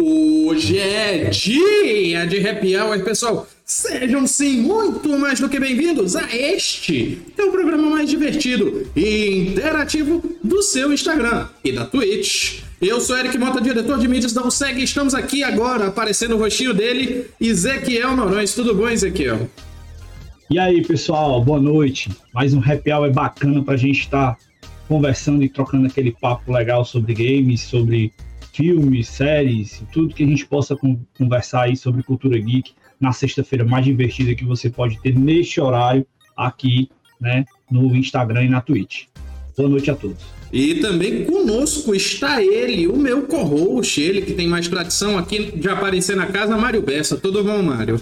Hoje é dia de happy hour, pessoal. Sejam sim muito mais do que bem-vindos a este, é o programa mais divertido e interativo do seu Instagram e da Twitch. Eu sou Eric Mota, diretor de mídias da USEG, estamos aqui agora aparecendo o rostinho dele, Ezequiel Norões. Tudo bom, Ezequiel? E aí, pessoal, boa noite. Mais um happy hour bacana pra gente estar tá conversando e trocando aquele papo legal sobre games, sobre filmes, séries, tudo que a gente possa conversar aí sobre cultura geek na sexta-feira mais divertida que você pode ter neste horário aqui, né, no Instagram e na Twitch. Boa noite a todos. E também conosco está ele, o meu co-host, ele que tem mais tradição aqui de aparecer na casa, Mário Bessa. Tudo bom, Mário?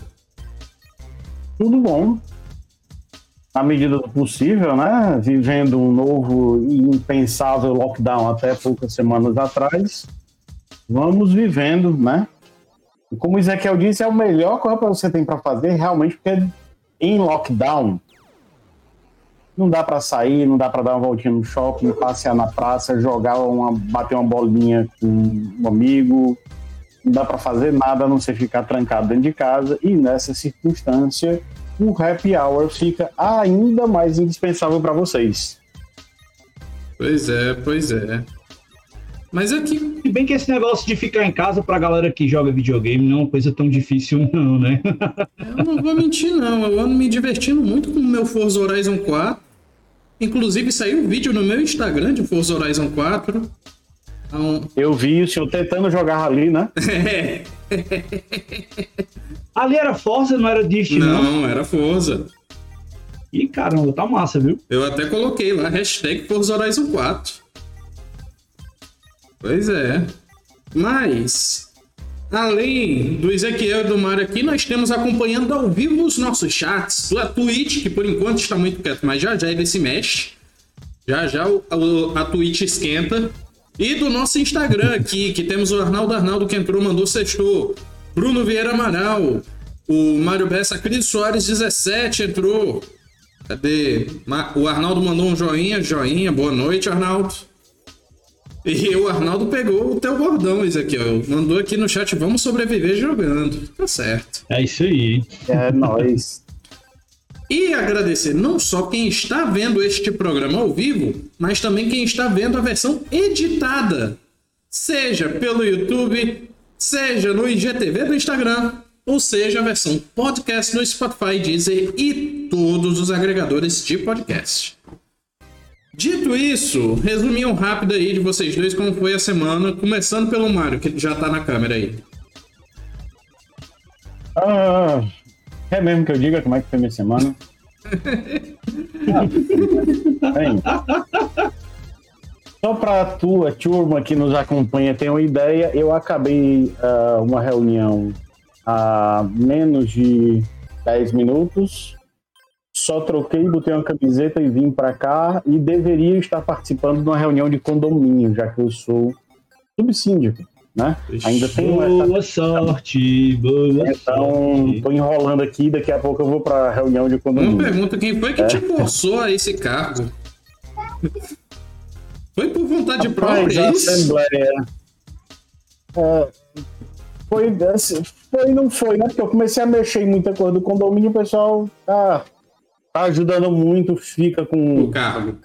Tudo bom. Na medida do possível, né? Vivendo um novo e impensável lockdown até poucas semanas atrás vamos vivendo, né? E como o Ezequiel disse, é o melhor coisa que você tem para fazer realmente, porque em lockdown não dá para sair, não dá para dar uma voltinha no shopping, passear na praça, jogar uma, bater uma bolinha com um amigo, não dá para fazer nada a não ser ficar trancado dentro de casa. E nessa circunstância, o happy hour fica ainda mais indispensável para vocês. Pois é, pois é. Mas aqui. Se bem que esse negócio de ficar em casa pra galera que joga videogame não é uma coisa tão difícil, não, né? eu não vou mentir, não. Eu ando me divertindo muito com o meu Forza Horizon 4. Inclusive, saiu um vídeo no meu Instagram de Forza Horizon 4. Então... Eu vi o senhor tentando jogar ali, né? É. ali era Forza, não era Dift, não? Não, era Forza. Ih, caramba, tá massa, viu? Eu até coloquei lá, hashtag Forza Horizon 4. Pois é. Mas, além do Ezequiel e do Mário aqui, nós temos acompanhando ao vivo os nossos chats do Twitch, que por enquanto está muito quieto, mas já já ele se mexe. Já já o, a, a Twitch esquenta. E do nosso Instagram aqui, que temos o Arnaldo Arnaldo que entrou, mandou sextou. Bruno Vieira Amaral. O Mário Bessa, Cris Soares 17 entrou. Cadê? O Arnaldo mandou um joinha, joinha. Boa noite, Arnaldo. E o Arnaldo pegou o teu bordão, isso aqui, ó. Mandou aqui no chat, vamos sobreviver jogando. Tá certo. É isso aí. É nóis. E agradecer não só quem está vendo este programa ao vivo, mas também quem está vendo a versão editada. Seja pelo YouTube, seja no IGTV do Instagram, ou seja a versão podcast no Spotify, Deezer e todos os agregadores de podcast. Dito isso, resuminho rápido aí de vocês dois como foi a semana, começando pelo Mário, que já tá na câmera aí. Ah, é mesmo que eu diga como é que foi minha semana? ah, Só para a tua turma que nos acompanha ter uma ideia, eu acabei uh, uma reunião há menos de 10 minutos só troquei, botei uma camiseta e vim para cá e deveria estar participando de uma reunião de condomínio, já que eu sou subsíndico, né? Ainda tem boa sorte, boa Então, sorte. tô enrolando aqui, daqui a pouco eu vou para reunião de condomínio. Uma pergunta, quem foi que é. te forçou a esse cargo? Foi por vontade Rapaz, própria, é isso? Assembleia. É, foi, assim, foi não foi, né? Porque eu comecei a mexer em muita coisa do condomínio, o pessoal, ah, tá ajudando muito, fica com o cargo.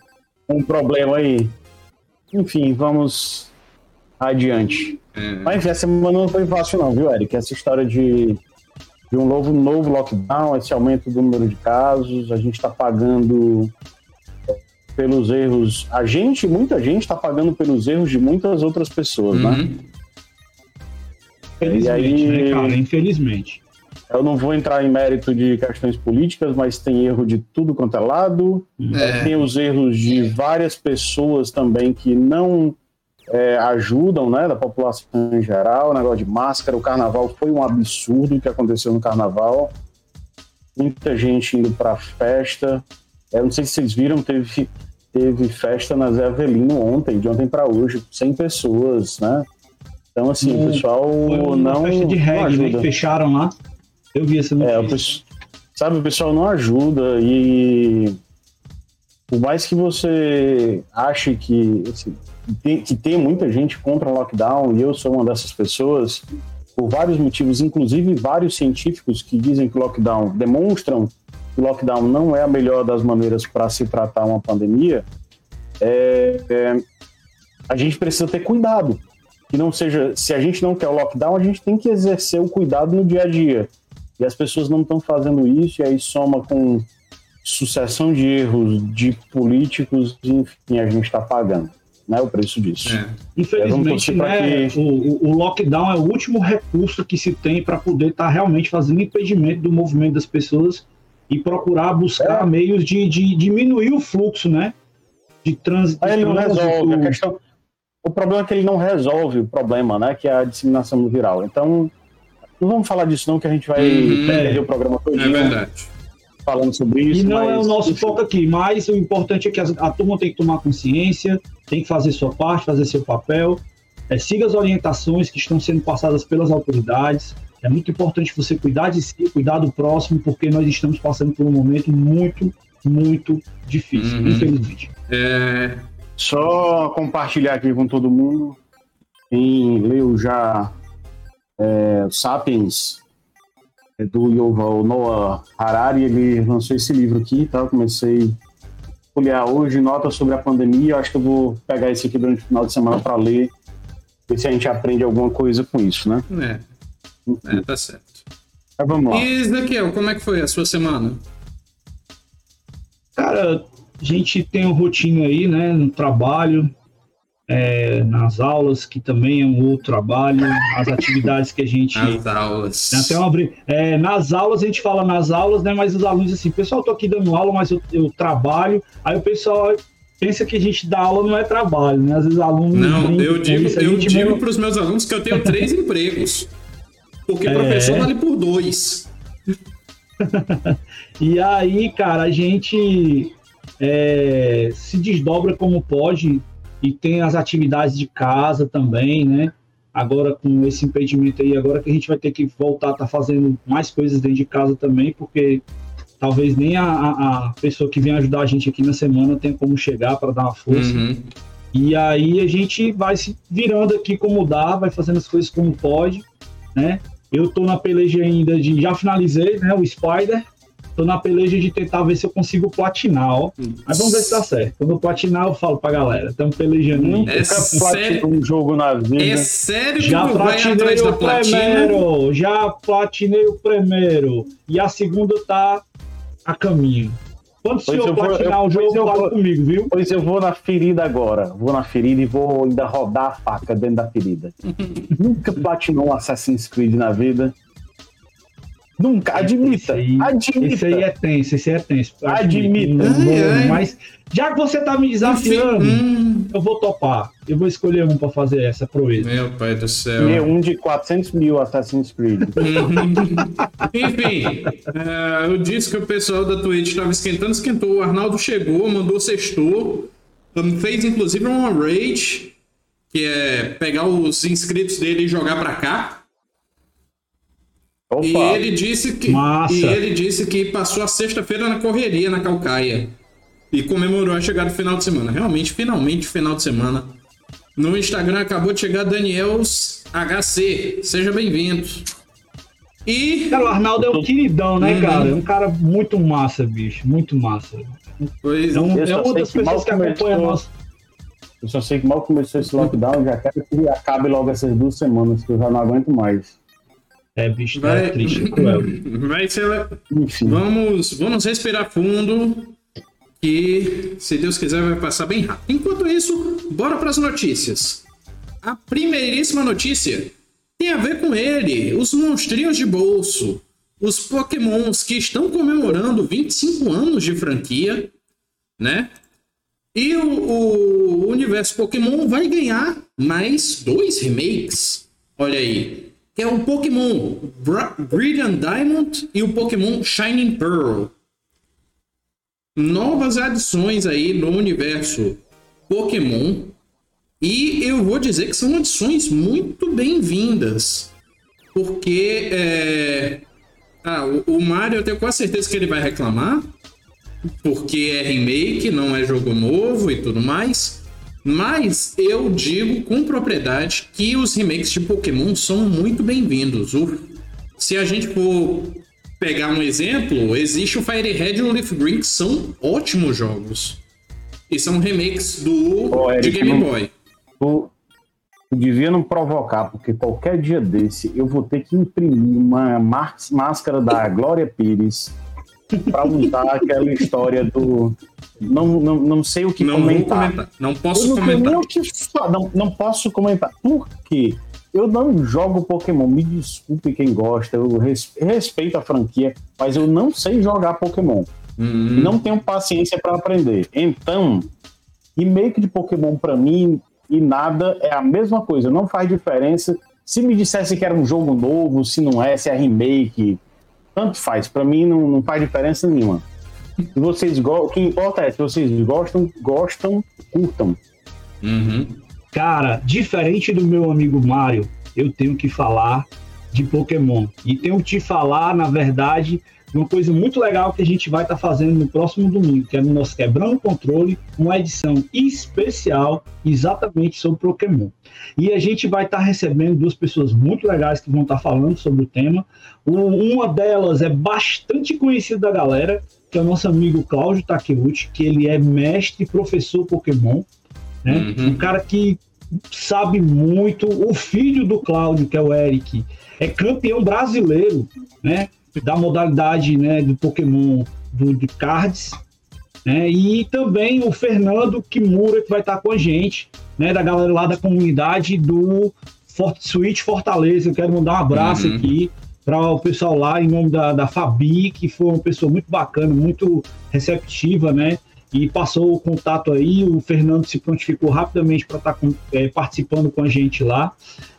um problema aí. Enfim, vamos adiante. É. Mas enfim, essa semana não foi fácil não, viu, Eric? Essa história de, de um novo, novo lockdown, esse aumento do número de casos, a gente está pagando pelos erros. A gente, muita gente está pagando pelos erros de muitas outras pessoas, né? uhum. né? Infelizmente, aí, né, cara? Infelizmente. Eu não vou entrar em mérito de questões políticas, mas tem erro de tudo quanto é lado. É. Tem os erros de várias pessoas também que não é, ajudam, né, da população em geral. O negócio de máscara, o carnaval foi um absurdo o que aconteceu no carnaval. Muita gente indo para festa. Eu não sei se vocês viram, teve, teve festa na Zé Avelino ontem, de ontem para hoje, 100 pessoas, né? Então, assim, o pessoal não. festa de reggae, né? Que fecharam lá. Eu vi essa notícia. É, o pessoal, sabe, o pessoal não ajuda e. Por mais que você ache que, assim, tem, que tem muita gente contra o lockdown, e eu sou uma dessas pessoas, por vários motivos, inclusive vários científicos que dizem que o lockdown demonstram que o lockdown não é a melhor das maneiras para se tratar uma pandemia, é, é, a gente precisa ter cuidado. Que não seja, se a gente não quer o lockdown, a gente tem que exercer o cuidado no dia a dia. E as pessoas não estão fazendo isso, e aí soma com sucessão de erros de políticos, enfim, a gente está pagando né, o preço disso. É. Infelizmente, né, que... o, o, lockdown é o último recurso que se tem para poder estar tá realmente fazendo impedimento do movimento das pessoas e procurar buscar é. meios de, de, diminuir o fluxo, né? De trânsito. Ele não resolve. A questão, o problema é que ele não resolve o problema, né? Que é a disseminação viral. Então, não vamos falar disso não, que a gente vai uhum. perder o programa todo. É verdade falando sobre isso. E não é o nosso foco aqui, mas o importante é que a, a, turma tem que tomar consciência, tem que fazer sua parte, fazer seu papel, é, siga as orientações que estão sendo passadas pelas autoridades. É muito importante você cuidar de si, cuidar do próximo, porque nós estamos passando por um momento muito, muito difícil, uhum. infelizmente. É... Só compartilhar aqui com todo mundo. Quem leu já é, Sapiens, é do Yuval Noah Harari, ele lançou esse livro aqui, tá? Eu comecei a olhar hoje, nota sobre a pandemia, eu acho que eu vou pegar esse aqui durante o final de semana para ler, ver se a gente aprende alguma coisa com isso, né? É, é tá certo. Mas vamos lá. E, Ezequiel, como é que foi a sua semana? Cara, a gente tem uma rotina aí, né, no trabalho, é, nas aulas, que também é um outro trabalho, as atividades que a gente. Nas aulas. Até uma, é, nas aulas, a gente fala nas aulas, né? Mas os alunos, assim, pessoal, tô aqui dando aula, mas eu, eu trabalho. Aí o pessoal pensa que a gente dá aula não é trabalho, né? Às vezes alunos. Não, eu digo, isso, eu digo para os meus alunos que eu tenho três empregos. Porque é... professor vale por dois. e aí, cara, a gente é, se desdobra como pode e tem as atividades de casa também, né? Agora com esse impedimento aí, agora que a gente vai ter que voltar a estar tá fazendo mais coisas dentro de casa também, porque talvez nem a, a, pessoa que vem ajudar a gente aqui na semana tenha como chegar para dar uma força. Uhum. E aí a gente vai se virando aqui como dá, vai fazendo as coisas como pode, né? Eu tô na peleja ainda de já finalizei, né, o Spider, Tô na peleja de tentar ver se eu consigo platinar, ó. Mas vamos ver se dá certo. Quando eu platinar, eu falo pra galera. Estamos pelejando. Nunca é sério... um jogo na vida. É sério que já tu platinei o primeiro. Já platinei o primeiro. E a segunda tá a caminho. Quando o senhor platinar vou, o jogo, eu fala comigo, viu? Pois eu vou na ferida agora. Vou na ferida e vou ainda rodar a faca dentro da ferida. Nunca platinou um Assassin's Creed na vida. Nunca, admita. Esse aí, admita. Esse aí é tenso, esse aí é tenso. Admita. Ai, ai. Mas já que você tá me desafiando, hum. eu vou topar. Eu vou escolher um pra fazer essa proeza. Meu pai do céu. E um de 400 mil Assassin's Creed. Enfim, é, eu disse que o pessoal da Twitch estava esquentando, esquentou. O Arnaldo chegou, mandou sextou. Fez inclusive uma raid, que é pegar os inscritos dele e jogar pra cá. Opa. E ele disse que Massa. e ele disse que passou a sexta-feira na correria na Calcaia e comemorou a chegada do final de semana. Realmente, finalmente, final de semana. No Instagram acabou de chegar Daniels HC. Seja bem-vindo. E. Cara, o Arnaldo é um queridão, né, uhum. cara? É um cara muito massa, bicho. Muito massa. Pois é, um, é uma das pessoas que acompanha. Eu só sei que mal começou esse lockdown, já quero que acabe logo essas duas semanas, que eu já não aguento mais. É, bicho, tá vai, é triste, cruel. Vai ser... Vamos, vamos respirar fundo, que, se Deus quiser, vai passar bem rápido. Enquanto isso, bora para as notícias. A primeiríssima notícia tem a ver com ele, os monstrinhos de bolso, os pokémons que estão comemorando 25 anos de franquia, né? E o, o universo Pokémon vai ganhar mais dois remakes. Olha aí, é o Pokémon Brilliant Diamond e o Pokémon Shining Pearl. Novas adições aí no universo Pokémon. E eu vou dizer que são adições muito bem-vindas. Porque é... ah, o, o Mario eu tenho quase certeza que ele vai reclamar. Porque é remake, não é jogo novo e tudo mais. Mas eu digo com propriedade que os remakes de Pokémon são muito bem-vindos. Se a gente for pegar um exemplo, existe o Fire Red e o Leaf Green, que são ótimos jogos. E são remakes do oh, Eric, de Game Boy. Tu, tu devia não provocar, porque qualquer dia desse eu vou ter que imprimir uma máscara da Glória Pires para montar aquela história do. Não, não, não sei o que não comentar. comentar. Não posso não comentar. Que... Não, não posso comentar. Por quê? Eu não jogo Pokémon, me desculpe quem gosta, eu respeito a franquia, mas eu não sei jogar Pokémon. Uhum. Não tenho paciência para aprender. Então, remake de Pokémon para mim e nada é a mesma coisa, não faz diferença. Se me dissesse que era um jogo novo, se não é, se é remake, tanto faz. Para mim não, não, faz diferença nenhuma. Se vocês o que importa é se vocês gostam, gostam, curtam. Uhum. Cara, diferente do meu amigo Mario, eu tenho que falar de Pokémon. E tenho que te falar, na verdade, uma coisa muito legal que a gente vai estar tá fazendo no próximo domingo, que é no nosso Quebrando o Controle, uma edição especial exatamente sobre Pokémon. E a gente vai estar tá recebendo duas pessoas muito legais que vão estar tá falando sobre o tema. Uma delas é bastante conhecida da galera, que é o nosso amigo Cláudio Takeuchi, que ele é mestre e professor Pokémon né? Uhum. Um cara que sabe muito. O filho do Cláudio, que é o Eric, é campeão brasileiro, né? Da modalidade né, do Pokémon do, de cards. Né? E também o Fernando Kimura, que vai estar com a gente, né? Da galera lá da comunidade do Fort Switch Fortaleza. Eu quero mandar um abraço uhum. aqui para o pessoal lá, em nome da, da Fabi, que foi uma pessoa muito bacana, muito receptiva, né? e passou o contato aí. O Fernando se prontificou rapidamente para estar tá é, participando com a gente lá.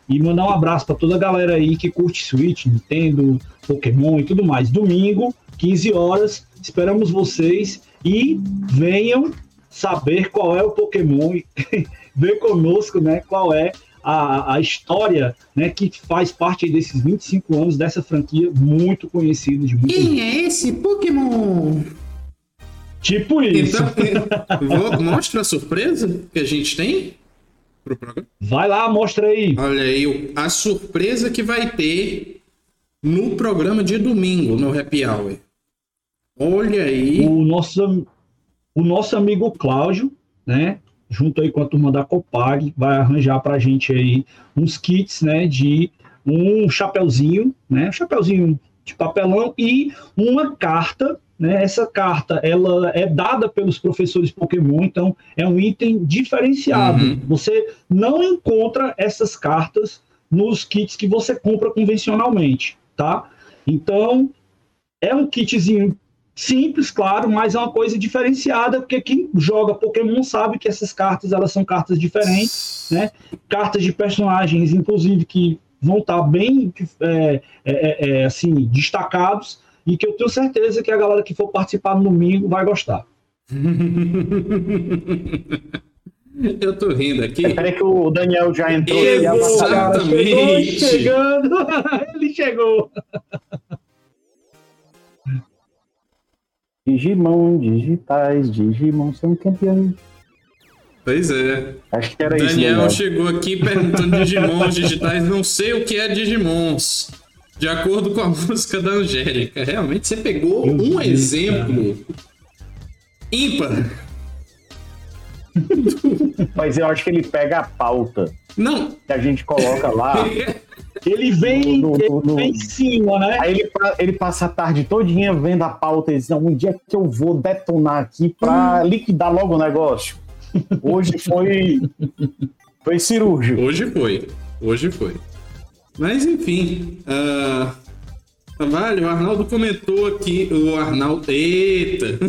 E mandar um abraço para toda a galera aí que curte Switch, Nintendo, Pokémon e tudo mais. Domingo, 15 horas, esperamos vocês e venham saber qual é o Pokémon e ver conosco, né, qual é a, a história, né, que faz parte desses 25 anos dessa franquia muito conhecida de Quem gente. é esse Pokémon? Tipo isso. Então, vou, mostra a surpresa que a gente tem pro programa. Vai lá, mostra aí. Olha aí, a surpresa que vai ter no programa de domingo, no Happy Hour. Olha aí. O nosso, o nosso amigo Cláudio, né? Junto aí com a turma da Copag, vai arranjar pra gente aí uns kits, né? De um chapeuzinho, né? Um chapeuzinho de papelão e uma carta né? Essa carta ela é dada pelos professores Pokémon, então é um item diferenciado. Uhum. Você não encontra essas cartas nos kits que você compra convencionalmente, tá? Então é um kitzinho simples, claro, mas é uma coisa diferenciada, porque quem joga Pokémon sabe que essas cartas elas são cartas diferentes, né? Cartas de personagens, inclusive, que vão estar bem é, é, é, assim destacados e que eu tenho certeza que a galera que for participar no domingo vai gostar. Eu tô rindo aqui. Peraí que o Daniel já entrou. Chegou, Exatamente. Chegou, chegando. Ele chegou. Digimon digitais, Digimon são campeões. Pois é. Acho que era Daniel isso. Daniel chegou aqui perguntando Digimons digitais. Não sei o que é Digimons. De acordo com a música da Angélica. Realmente você pegou um exemplo ímpar. Mas eu acho que ele pega a pauta. Não. Que a gente coloca lá. ele vem, no, no, no, vem em cima, né? Aí ele, ele passa a tarde todinha vendo a pauta e diz: um dia que eu vou detonar aqui pra hum. liquidar logo o negócio. Hoje foi. Foi cirúrgico. Hoje foi. Hoje foi. Mas enfim. Uh... Vale, o Arnaldo comentou aqui. O Arnaldo. Eita!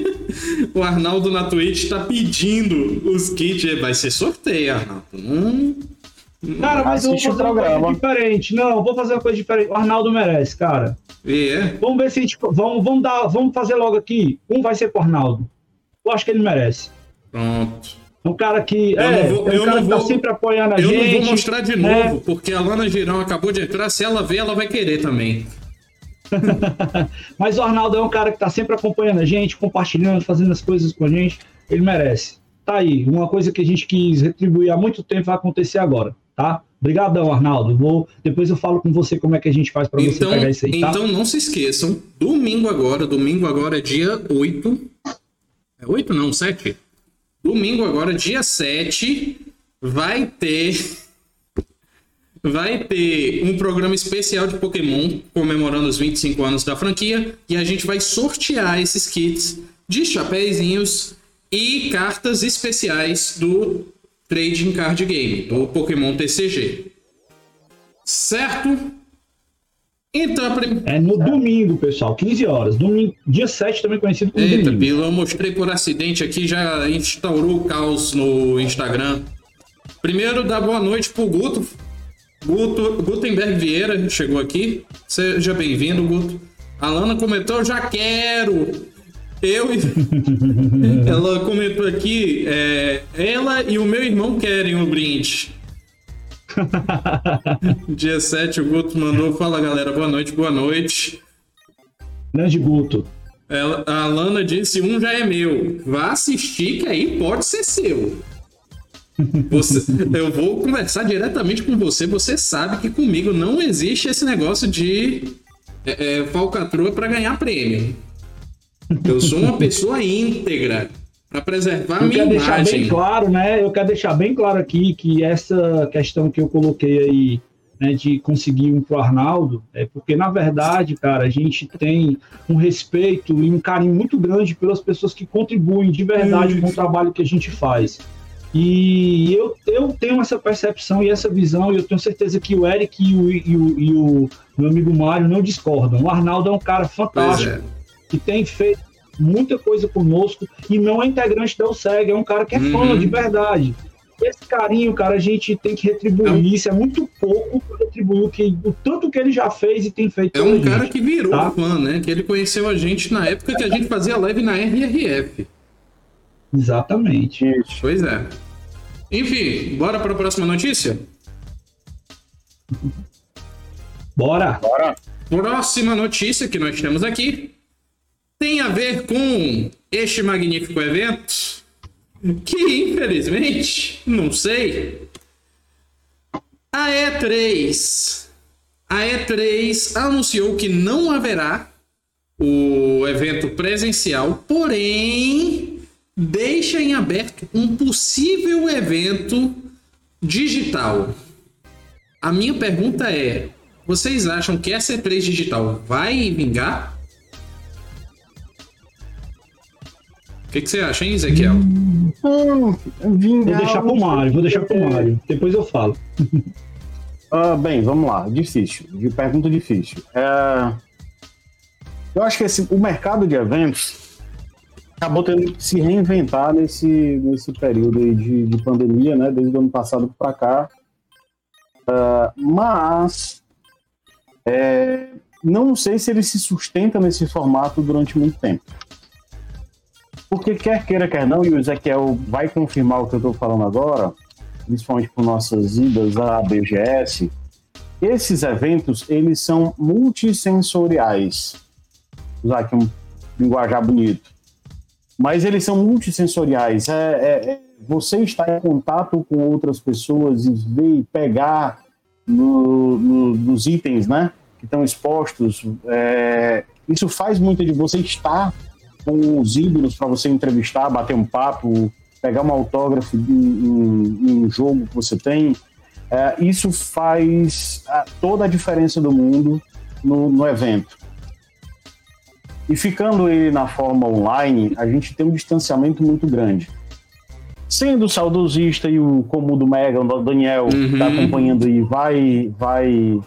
o Arnaldo na Twitch tá pedindo os kits. Vai ser sorteio, Arnaldo. Hum. Cara, mas eu vou fazer uma coisa diferente. Não, vou fazer uma coisa diferente. O Arnaldo merece, cara. É. Vamos ver se a gente. Vamos, vamos, dar, vamos fazer logo aqui. Um vai ser pro Arnaldo. Eu acho que ele merece. Pronto. É um cara que. Eu é, vou- é um eu cara que tá vou- sempre apoiando a Eu gente. não vou mostrar de né? novo, porque a Lana Girão acabou de entrar. Se ela ver, ela vai querer também. Mas o Arnaldo é um cara que tá sempre acompanhando a gente, compartilhando, fazendo as coisas com a gente. Ele merece. Tá aí, uma coisa que a gente quis retribuir há muito tempo vai acontecer agora, tá? Obrigadão, Arnaldo. Vou, depois eu falo com você como é que a gente faz para você Então, pegar isso aí, tá? então não se esqueçam, domingo agora, domingo agora é dia 8. É 8 não, 7. Domingo agora, dia 7, vai ter vai ter um programa especial de Pokémon comemorando os 25 anos da franquia e a gente vai sortear esses kits de chapéuzinhos e cartas especiais do Trading Card Game, do Pokémon TCG. Certo? Então, prim... É no domingo, pessoal, 15 horas. Domingo, dia 7, também conhecido como Eita, domingo. Pila, eu mostrei por acidente aqui, já instaurou o caos no Instagram. Primeiro, dá boa noite pro Guto. Guto Gutenberg Vieira chegou aqui. Seja bem-vindo, Guto. A Lana comentou, já quero. Eu e... Ela comentou aqui, é, ela e o meu irmão querem um brinde. Dia 7, o Guto mandou, fala galera, boa noite, boa noite. Grande Guto. Ela- a Lana disse: um já é meu. Vá assistir, que aí pode ser seu. Você- eu vou conversar diretamente com você. Você sabe que comigo não existe esse negócio de é, é, falcatrua para ganhar prêmio. Eu sou uma pessoa íntegra para preservar a Eu minha quero deixar bem imagem. claro, né? Eu quero deixar bem claro aqui que essa questão que eu coloquei aí, né, de conseguir um pro Arnaldo, é porque, na verdade, cara, a gente tem um respeito e um carinho muito grande pelas pessoas que contribuem de verdade com o trabalho que a gente faz. E eu, eu tenho essa percepção e essa visão, e eu tenho certeza que o Eric e o, e o, e o meu amigo Mário não discordam. O Arnaldo é um cara Pois fantástico é. que tem feito muita coisa conosco e não é integrante da USEG, é um cara que é fã Uhum. de verdade. Esse carinho, cara, a gente tem que retribuir. É um- Isso é muito pouco para retribuir o, que, o tanto que ele já fez e tem feito É um cara gente. que virou Tá. fã, né? Que ele conheceu a gente na época que a gente fazia live na RRF. Exatamente. Isso. Pois é. Enfim, bora para a próxima notícia? Bora! Bora. Próxima notícia que nós temos aqui tem a ver com este magnífico evento que, infelizmente, não sei. A E3. A E3 anunciou que não haverá o evento presencial, porém deixa em aberto um possível evento digital. A minha pergunta é: vocês acham que essa E3 digital vai vingar? O que, que você acha, hein, Ezequiel? Hum, Vou deixar pro Mário, vou deixar pro Mário. Depois eu falo. Ah, bem, vamos lá. Difícil. De pergunta difícil. É, Eu acho que esse- o mercado de eventos acabou tendo que se reinventar nesse, nesse período aí de, de pandemia, né? Desde o ano passado para cá. Ah, mas é, não sei se ele se sustenta nesse formato durante muito tempo. Porque quer queira, quer não, e o Ezequiel vai confirmar o que eu estou falando agora, principalmente por nossas idas à BGS, esses eventos, eles são multissensoriais. Vou usar aqui um linguajar bonito. Mas eles são multissensoriais. É, é- é você estar em contato com outras pessoas e ver e pegar no- no- nos itens, né? Que estão expostos. é, isso faz muito de você estar com os ídolos para você entrevistar, bater um papo, pegar um autógrafo em, em- em um jogo que você tem. É, isso faz ah, toda a diferença do mundo no, no evento. E ficando ele na forma online, a gente tem um distanciamento muito grande. Sendo saudosista e o comum do Mega, o Daniel, que está Uhum. acompanhando aí, vai, vai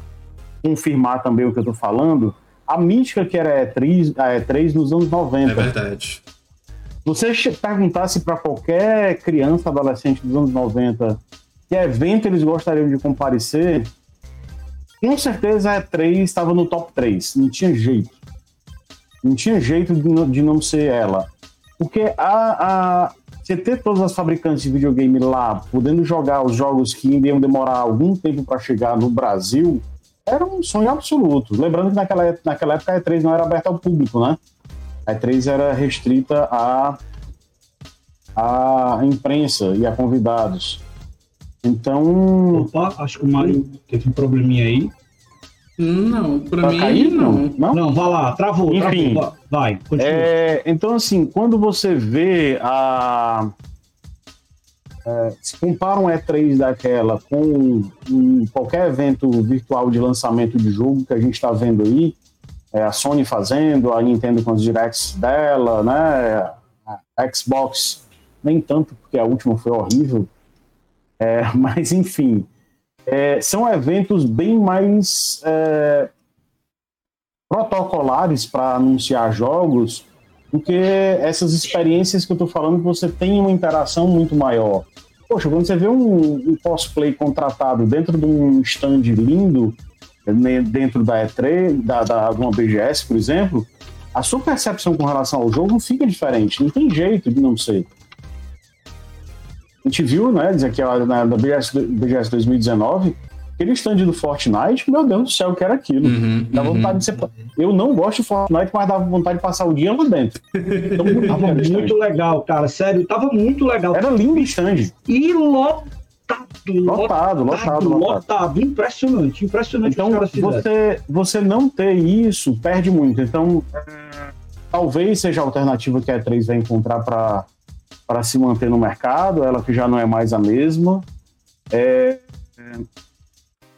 confirmar também o que eu estou falando. A mística que era a E3, a E3 nos anos 90. É verdade. você perguntasse para qualquer criança, adolescente dos anos 90, que evento eles gostariam de comparecer, com certeza a E3 estava no top 3. Não tinha jeito. Não tinha jeito de não, de não ser ela. Porque a, a- você ter todas as fabricantes de videogame lá, podendo jogar os jogos que ainda iam demorar algum tempo para chegar no Brasil, era um sonho absoluto. Lembrando que naquela, naquela época a E3 não era aberta ao público, né? A E3 era restrita a, a imprensa e a convidados. Então. Opa, acho que o Mário teve um probleminha aí. Não, pra tá mim cair, não. não. Não, vai lá, travou. Enfim, travou. vai, continua. É, então, assim, quando você vê a. É, se compara um E3 daquela com um, qualquer evento virtual de lançamento de jogo que a gente está vendo aí, é, a Sony fazendo, a Nintendo com os directs dela, né? A Xbox, nem tanto, porque a última foi horrível. É, mas, enfim, é, são eventos bem mais é, protocolares para anunciar jogos do que essas experiências que eu estou falando, você tem uma interação muito maior. Poxa, quando você vê um, um cosplay contratado dentro de um stand lindo, né, dentro da E3, da, da, de uma BGS, por exemplo, a sua percepção com relação ao jogo fica diferente. Não tem jeito de não ser. A gente viu, né, dizer que na, na BGS, BGS 2019, aquele stand do Fortnite, meu Deus do céu, o que era aquilo. Uhum, dá vontade uhum. de ser. Eu não gosto de Fortnite, mas dava vontade de passar o dia lá dentro. Então, tava muito legal, cara. Sério, tava muito legal. Era lindo o stand. E lotado. Lotado, lotado, lotado. lotado. Impressionante, impressionante. Então, você, você não ter isso perde muito. Então, talvez seja a alternativa que a E3 vai encontrar para para se manter no mercado, ela que já não é mais a mesma. É, é,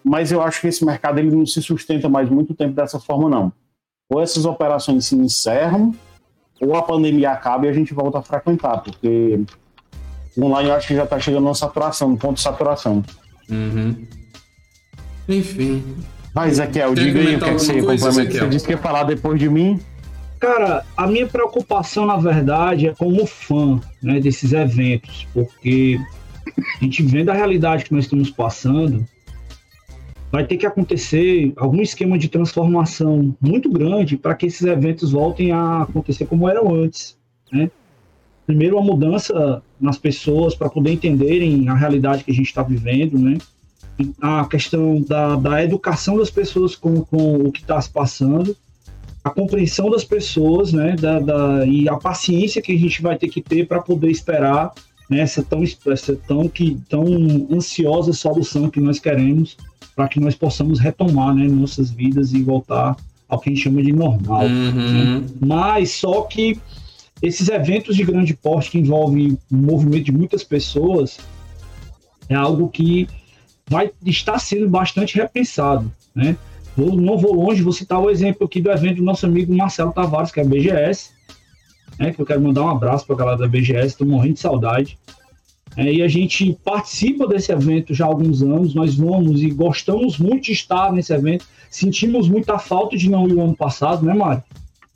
mas eu acho que esse mercado ele não se sustenta mais muito tempo dessa forma, não. Ou essas operações se encerram, ou a pandemia acaba e a gente volta a frequentar, porque online eu acho que já está chegando na saturação, no ponto de saturação. Uhum. Enfim. Vai, Ezequiel, diga aí o que, é que você complementa. Você disse que ia falar depois de mim. Cara, a minha preocupação, na verdade, é como fã né, desses eventos, porque a gente vendo a realidade que nós estamos passando, vai ter que acontecer algum esquema de transformação muito grande para que esses eventos voltem a acontecer como eram antes. Né? Primeiro, a mudança nas pessoas para poder entenderem a realidade que a gente está vivendo, né? a questão da, da educação das pessoas com, com o que está se passando a compreensão das pessoas, né, da, da, e a paciência que a gente vai ter que ter para poder esperar né, essa, tão, essa tão, que, tão ansiosa solução que nós queremos para que nós possamos retomar né, nossas vidas e voltar ao que a gente chama de normal. Uhum. Mas só que esses eventos de grande porte que envolvem o movimento de muitas pessoas é algo que vai estar sendo bastante repensado, né? Vou, não vou longe, vou citar o exemplo aqui do evento do nosso amigo Marcelo Tavares, que é a BGS, né, que eu quero mandar um abraço para a galera da BGS, estou morrendo de saudade. É, e a gente participa desse evento já há alguns anos, nós vamos e gostamos muito de estar nesse evento, sentimos muita falta de não ir o ano passado, né, Mário?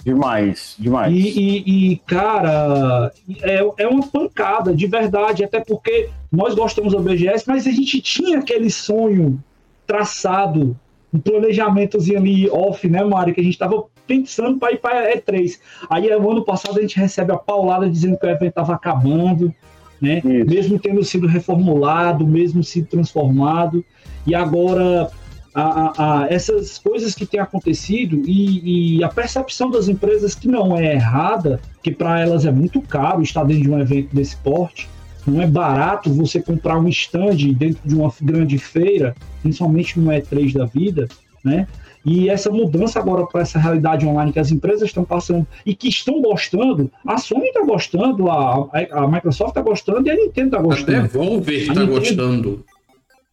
Demais, demais. E, e, e, cara, é, é uma pancada, de verdade, até porque nós gostamos da BGS, mas a gente tinha aquele sonho traçado um planejamentozinho ali off, né, Mário, que a gente estava pensando para ir para E3. Aí, o ano passado, a gente recebe a paulada dizendo que o evento estava acabando, né? Isso. Mesmo tendo sido reformulado, mesmo sido transformado. E agora, a, a, a, essas coisas que têm acontecido e, e, a percepção das empresas que não é errada, que para elas é muito caro estar dentro de um evento desse porte, não é barato você comprar um stand dentro de uma grande feira, principalmente no E3 da vida, né? E essa mudança agora para essa realidade online que as empresas estão passando e que estão gostando, a Sony está gostando, a, a Microsoft está gostando e a Nintendo está gostando. A Devolver está gostando.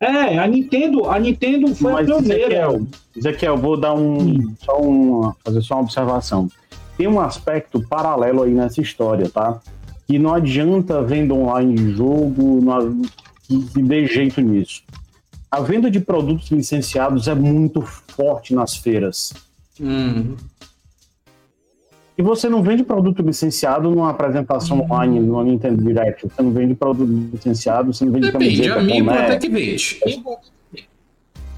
É, a Nintendo, a Nintendo foi Mas, a pioneira. Ezequiel, Ezequiel, vou dar um, hum. só um, fazer só uma observação. Tem um aspecto paralelo aí nessa história, tá? que não adianta venda online jogo, não, que dê jeito nisso. A venda de produtos licenciados é muito forte nas feiras. Hum. E você não vende produto licenciado numa apresentação hum. online no Nintendo Direct. Você não vende produto licenciado, você não vende Depende, camiseta. Amiibo até que vende.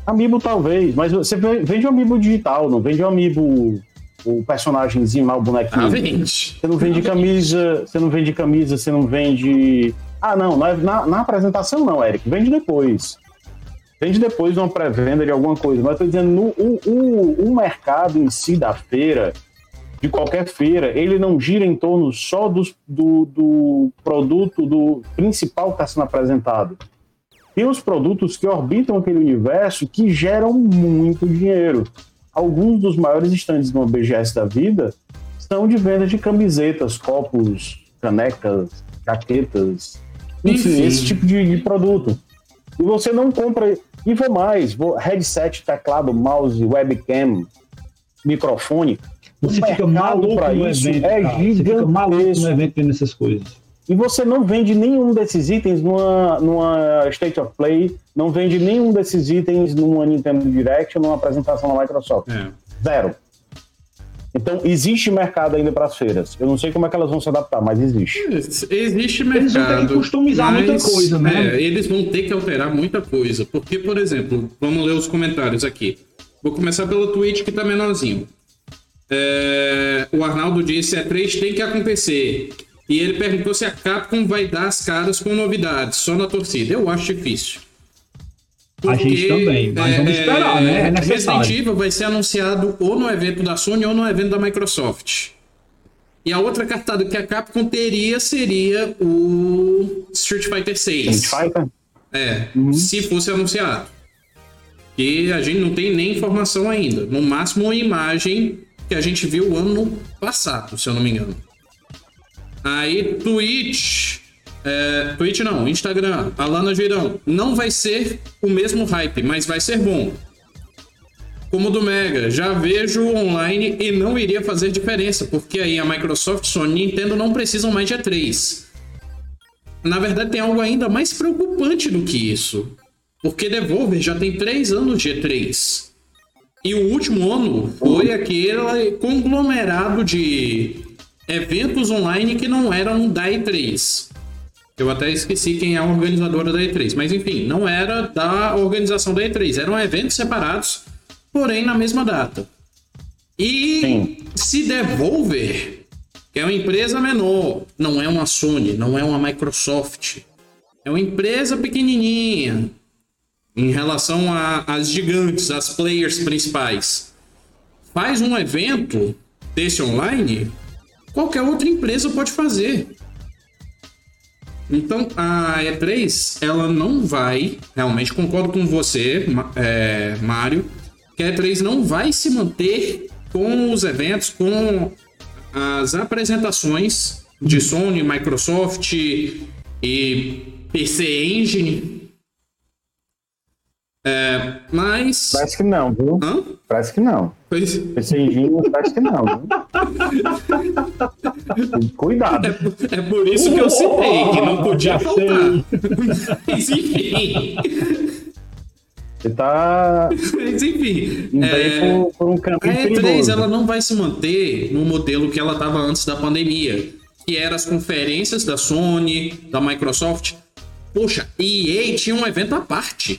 Amiibo talvez, mas você vende um amiibo digital, não vende um amiibo o personagemzinho lá, o bonequinho. Ah, vende. Você não vende camisa, você não vende camisa, você não vende. Ah, não, na, na, na apresentação não, Eric. Vende depois. Vende depois de uma pré-venda de alguma coisa. Mas tô dizendo, no, o, o, o mercado em si da feira, de qualquer feira, ele não gira em torno só dos, do, do produto do principal que está sendo apresentado. Tem os produtos que orbitam aquele universo que geram muito dinheiro. Alguns dos maiores estandes de uma BGS da vida são de venda de camisetas, copos, canecas, jaquetas, Enfim. esse tipo de, de produto. E você não compra. E vou mais: vou, headset, teclado, mouse, webcam, microfone. Você fica maluco pra no isso evento, é cara. Você fica maluco no evento vendo essas coisas. E você não vende nenhum desses itens numa, numa State of Play, não vende nenhum desses itens numa Nintendo Direct ou numa apresentação da Microsoft. É. Zero. Então, existe mercado ainda para as feiras. Eu não sei como é que elas vão se adaptar, mas existe. Existe mercado. Eles vão ter que customizar muita coisa, né? é, eles vão ter que alterar muita coisa. Porque, por exemplo, vamos ler os comentários aqui. Vou começar pelo tweet que tá menorzinho. É, o Arnaldo disse: é 3 tem que acontecer. E ele perguntou se a Capcom vai dar as caras com novidades, só na torcida. Eu acho difícil. A gente também, mas vamos esperar, né? É necessário. Resident Evil vai ser anunciado ou no evento da Sony ou no evento da Microsoft. E a outra cartada que a Capcom teria seria o Street Fighter 6. Street Fighter? É, se fosse anunciado. E a gente não tem nem informação ainda. No máximo, uma imagem que a gente viu ano passado, se eu não me engano. Aí, Twitch. É, Twitch não, Instagram, Alana Girão. Não vai ser o mesmo hype, mas vai ser bom. Como o do Mega, já vejo online e não iria fazer diferença, porque aí a Microsoft, Sony e Nintendo não precisam mais de E3. Na verdade, tem algo ainda mais preocupante do que isso. Porque Devolver já tem três anos de E3. E o último ano foi aquele conglomerado de eventos online que não eram da E3. Eu até esqueci quem é a organizadora da E3, mas enfim, não era da organização da E3, eram eventos separados, porém na mesma data. E Sim. se Devolver, que é uma empresa menor, não é uma Sony, não é uma Microsoft, é uma empresa pequenininha em relação às gigantes, às players principais, faz um evento desse online, qualquer outra empresa pode fazer. Então a E3 ela não vai, realmente concordo com você, é, Mário, que a E3 não vai se manter com os eventos, com as apresentações de Sony, Microsoft e PC Engine. É, mas. Parece que não, viu? Hã? Parece que não. Pois- Esse engenho parece que não. Viu? Cuidado. É por isso que eu citei, que não podia faltar. Mas enfim. Você tá Mas enfim. é, por, por um A E3 perigoso. ela não vai se manter no modelo que ela estava antes da pandemia, que eram as conferências da Sony, da Microsoft. Poxa, EA tinha um evento à parte.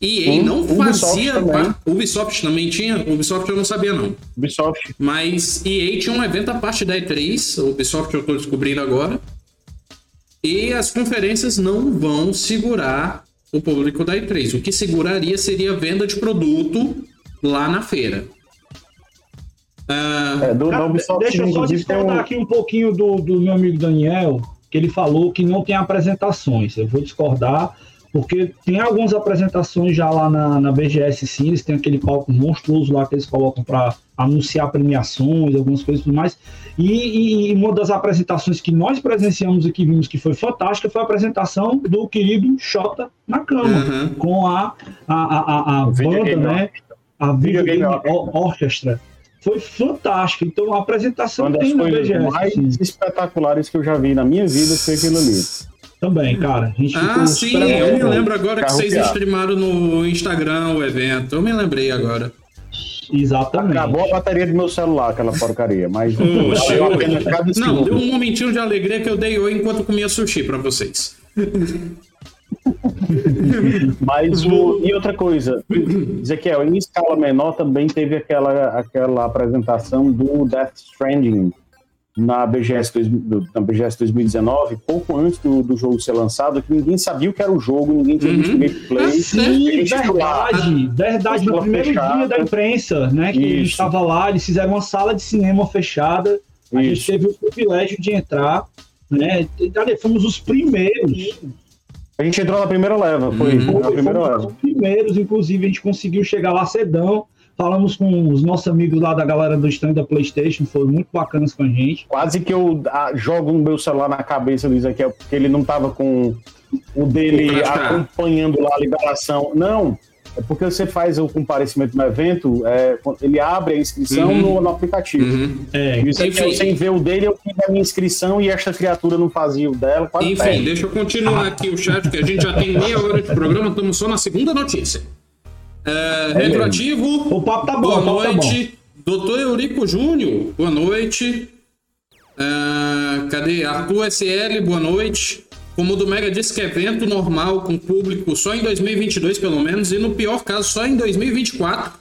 EA Sim, não Ubisoft fazia. também. par- Ubisoft também tinha. Ubisoft eu não sabia, não. Ubisoft. Mas EA tinha um evento à parte da E3, o Ubisoft eu tô descobrindo agora. E as conferências não vão segurar o público da E3. O que seguraria seria a venda de produto lá na feira. Ah, É, do, Cara, da Ubisoft, deixa eu só discordar um. aqui um pouquinho do, do meu amigo Daniel, que ele falou que não tem apresentações. Eu vou discordar, porque tem algumas apresentações já lá na, na BGS, sim. Eles têm aquele palco monstruoso lá que eles colocam para anunciar premiações, algumas coisas e tudo mais. E, e- e uma das apresentações que nós presenciamos aqui, vimos que foi fantástica, foi a apresentação do querido Xota na cama, Aham. com a, a, a, a, a banda, né? A Videogame Or- Orchestra. Foi fantástico. Então a apresentação Uma das tem coisas BGS. mais sim. espetaculares que eu já vi na minha vida foi aquilo ali. Também, cara. A gente Ah, sim, eu me lembro agora que vocês streamaram no Instagram o evento. Eu me lembrei agora. Exatamente. Acabou a bateria do meu celular, aquela porcaria, mas pena cada Não, deu um momentinho de alegria que eu dei oi enquanto comia sushi pra vocês. Mas o, e outra coisa, Ezequiel, em escala menor também teve aquela, aquela apresentação do Death Stranding na BGS, na BGS 2019, pouco antes do, do jogo ser lançado, que ninguém sabia o que era o jogo, ninguém tinha visto uhum. gameplay. Ah, sim, verdade, verdade. No primeiro fechada. dia da imprensa, né, que Isso. a gente estava lá, eles fizeram uma sala de cinema fechada, a Isso. gente teve o privilégio de entrar, né, fomos os primeiros a gente entrou na primeira leva, foi, uhum. na primeira leva. Os primeiros, inclusive, a gente conseguiu chegar lá cedão. Falamos com os nossos amigos lá da galera do stand da PlayStation, foram muito bacanas com a gente. Quase que eu ah, jogo o meu celular na cabeça do Ezequiel, porque ele não tava com o dele acompanhando lá a liberação. Não, é porque você faz o comparecimento no evento, é, ele abre a inscrição uhum. no, no, aplicativo. Uhum. É, e você enfim, sem ver o dele, eu fiz a minha inscrição e esta criatura não fazia o dela. Enfim, perde. deixa eu continuar aqui o chat, que a gente já tem meia hora de programa, estamos só na segunda notícia. É, é retroativo. O papo tá bom. Boa noite. Tá Doutor Eurico Júnior, boa noite. Uh, cadê? Arthur SL, boa noite. Como o do Mega disse que é evento normal com público só em 2022 pelo menos, e no pior caso só em 2024.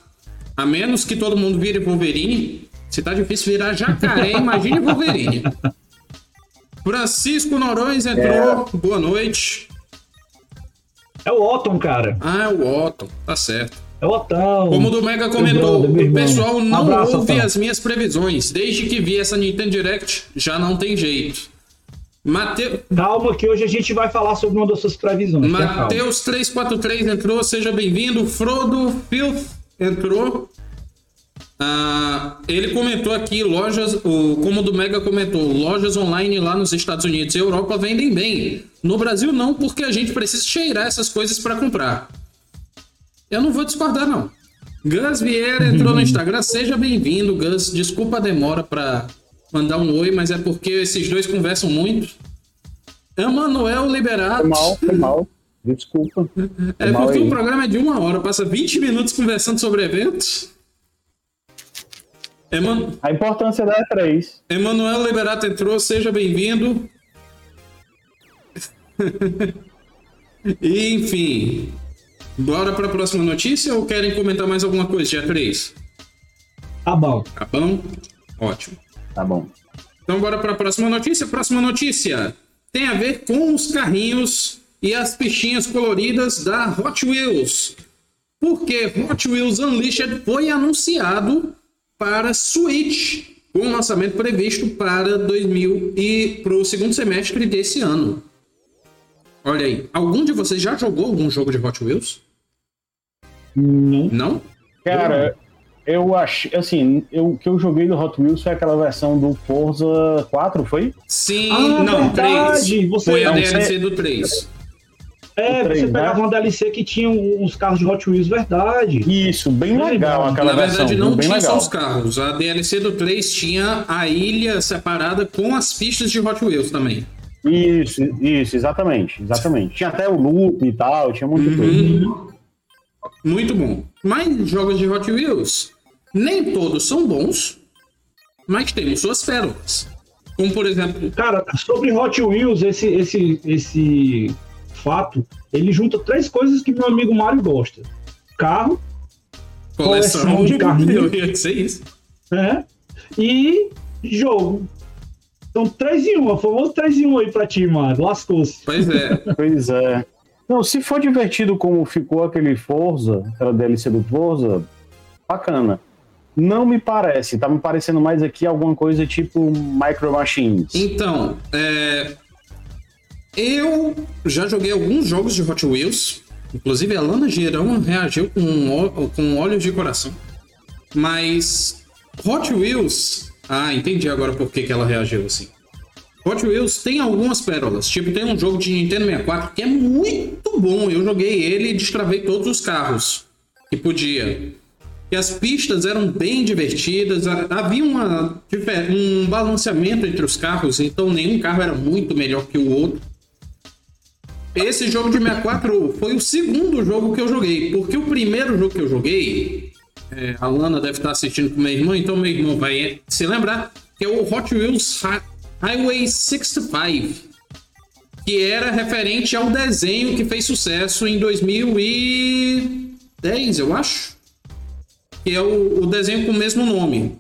A menos que todo mundo vire Wolverine. Se tá difícil virar jacaré, imagine Wolverine. Francisco Norões entrou, é. boa noite. É o Otton, cara. Ah, é o Otton, tá certo. É o Otão. Como o do Mega comentou, o pessoal não abraço, ouve Otão. as minhas previsões. Desde que vi essa Nintendo Direct, já não tem jeito. Mateu... Calma que hoje a gente vai falar sobre uma das suas previsões. Matheus 343 entrou, seja bem-vindo. Frodo Filth entrou. Ah, ele comentou aqui, lojas, o, como o do Mega comentou, lojas online lá nos Estados Unidos e Europa vendem bem. No Brasil não, porque a gente precisa cheirar essas coisas para comprar. Eu não vou discordar, não. Gus Vieira entrou no Instagram. Seja bem-vindo, Gus. Desculpa a demora para mandar um oi, mas é porque esses dois conversam muito. Emanuel Liberato. Foi mal, foi mal. Desculpa. É porque o programa é de uma hora, passa 20 minutos conversando sobre eventos. Eman... A importância da E3. Emanuel Liberato entrou, seja bem-vindo. Enfim, Bora para a próxima notícia ou querem comentar mais alguma coisa, dia 3? Tá bom. Tá bom? Ótimo. Tá bom. Então bora para a próxima notícia. Próxima notícia tem a ver com os carrinhos e as pichinhas coloridas da Hot Wheels. Porque Hot Wheels Unleashed foi anunciado para Switch, com lançamento previsto para 2000 e para o segundo semestre desse ano. Olha aí, algum de vocês já jogou algum jogo de Hot Wheels? Não. Não? Cara, eu acho, assim, eu, o que eu joguei do Hot Wheels foi aquela versão do Forza 4, foi? Sim, ah, não, verdade. 3. Você, foi a DLC você... do 3. É, 3, você pegava né? uma DLC que tinha os carros de Hot Wheels, verdade. Isso, bem legal aquela Na verdade, versão, não tinha legal. só os carros. A DLC do 3 tinha a ilha separada com as pistas de Hot Wheels também. Isso, isso, exatamente, exatamente. Tinha até o loop e tal, tinha muito uhum. coisa. Muito bom. Mas jogos de Hot Wheels, nem todos são bons, mas temos suas pérolas. Como por exemplo. Cara, sobre Hot Wheels, esse, esse, esse fato, ele junta três coisas que meu amigo Mário gosta: carro, coleção, coleção de carrinho. Eu ia dizer isso. É, e jogo. São três em um, famoso três em um aí pra ti, mano. Lascou-se. Pois é. pois é. Não, se for divertido como ficou aquele Forza, aquela DLC do Forza, bacana. Não me parece, tá me parecendo mais aqui alguma coisa tipo Micro Machines. Então, é... eu já joguei alguns jogos de Hot Wheels, inclusive a Lana Girão reagiu com, com olhos de coração. Mas Hot Wheels. Ah, entendi agora por que, que ela reagiu assim. Hot Wheels tem algumas pérolas. Tipo, tem um jogo de Nintendo 64 que é muito bom. Eu joguei ele e destravei todos os carros que podia. E as pistas eram bem divertidas. Havia uma, um balanceamento entre os carros, então nenhum carro era muito melhor que o outro. Esse jogo de 64 foi o segundo jogo que eu joguei, porque o primeiro jogo que eu joguei, é, a Lana deve estar assistindo com meu irmão, então meu irmão vai se lembrar, que é o Hot Wheels Highway 65. que era referente ao desenho que fez sucesso em 2010, eu acho. Que é o, o desenho com o mesmo nome.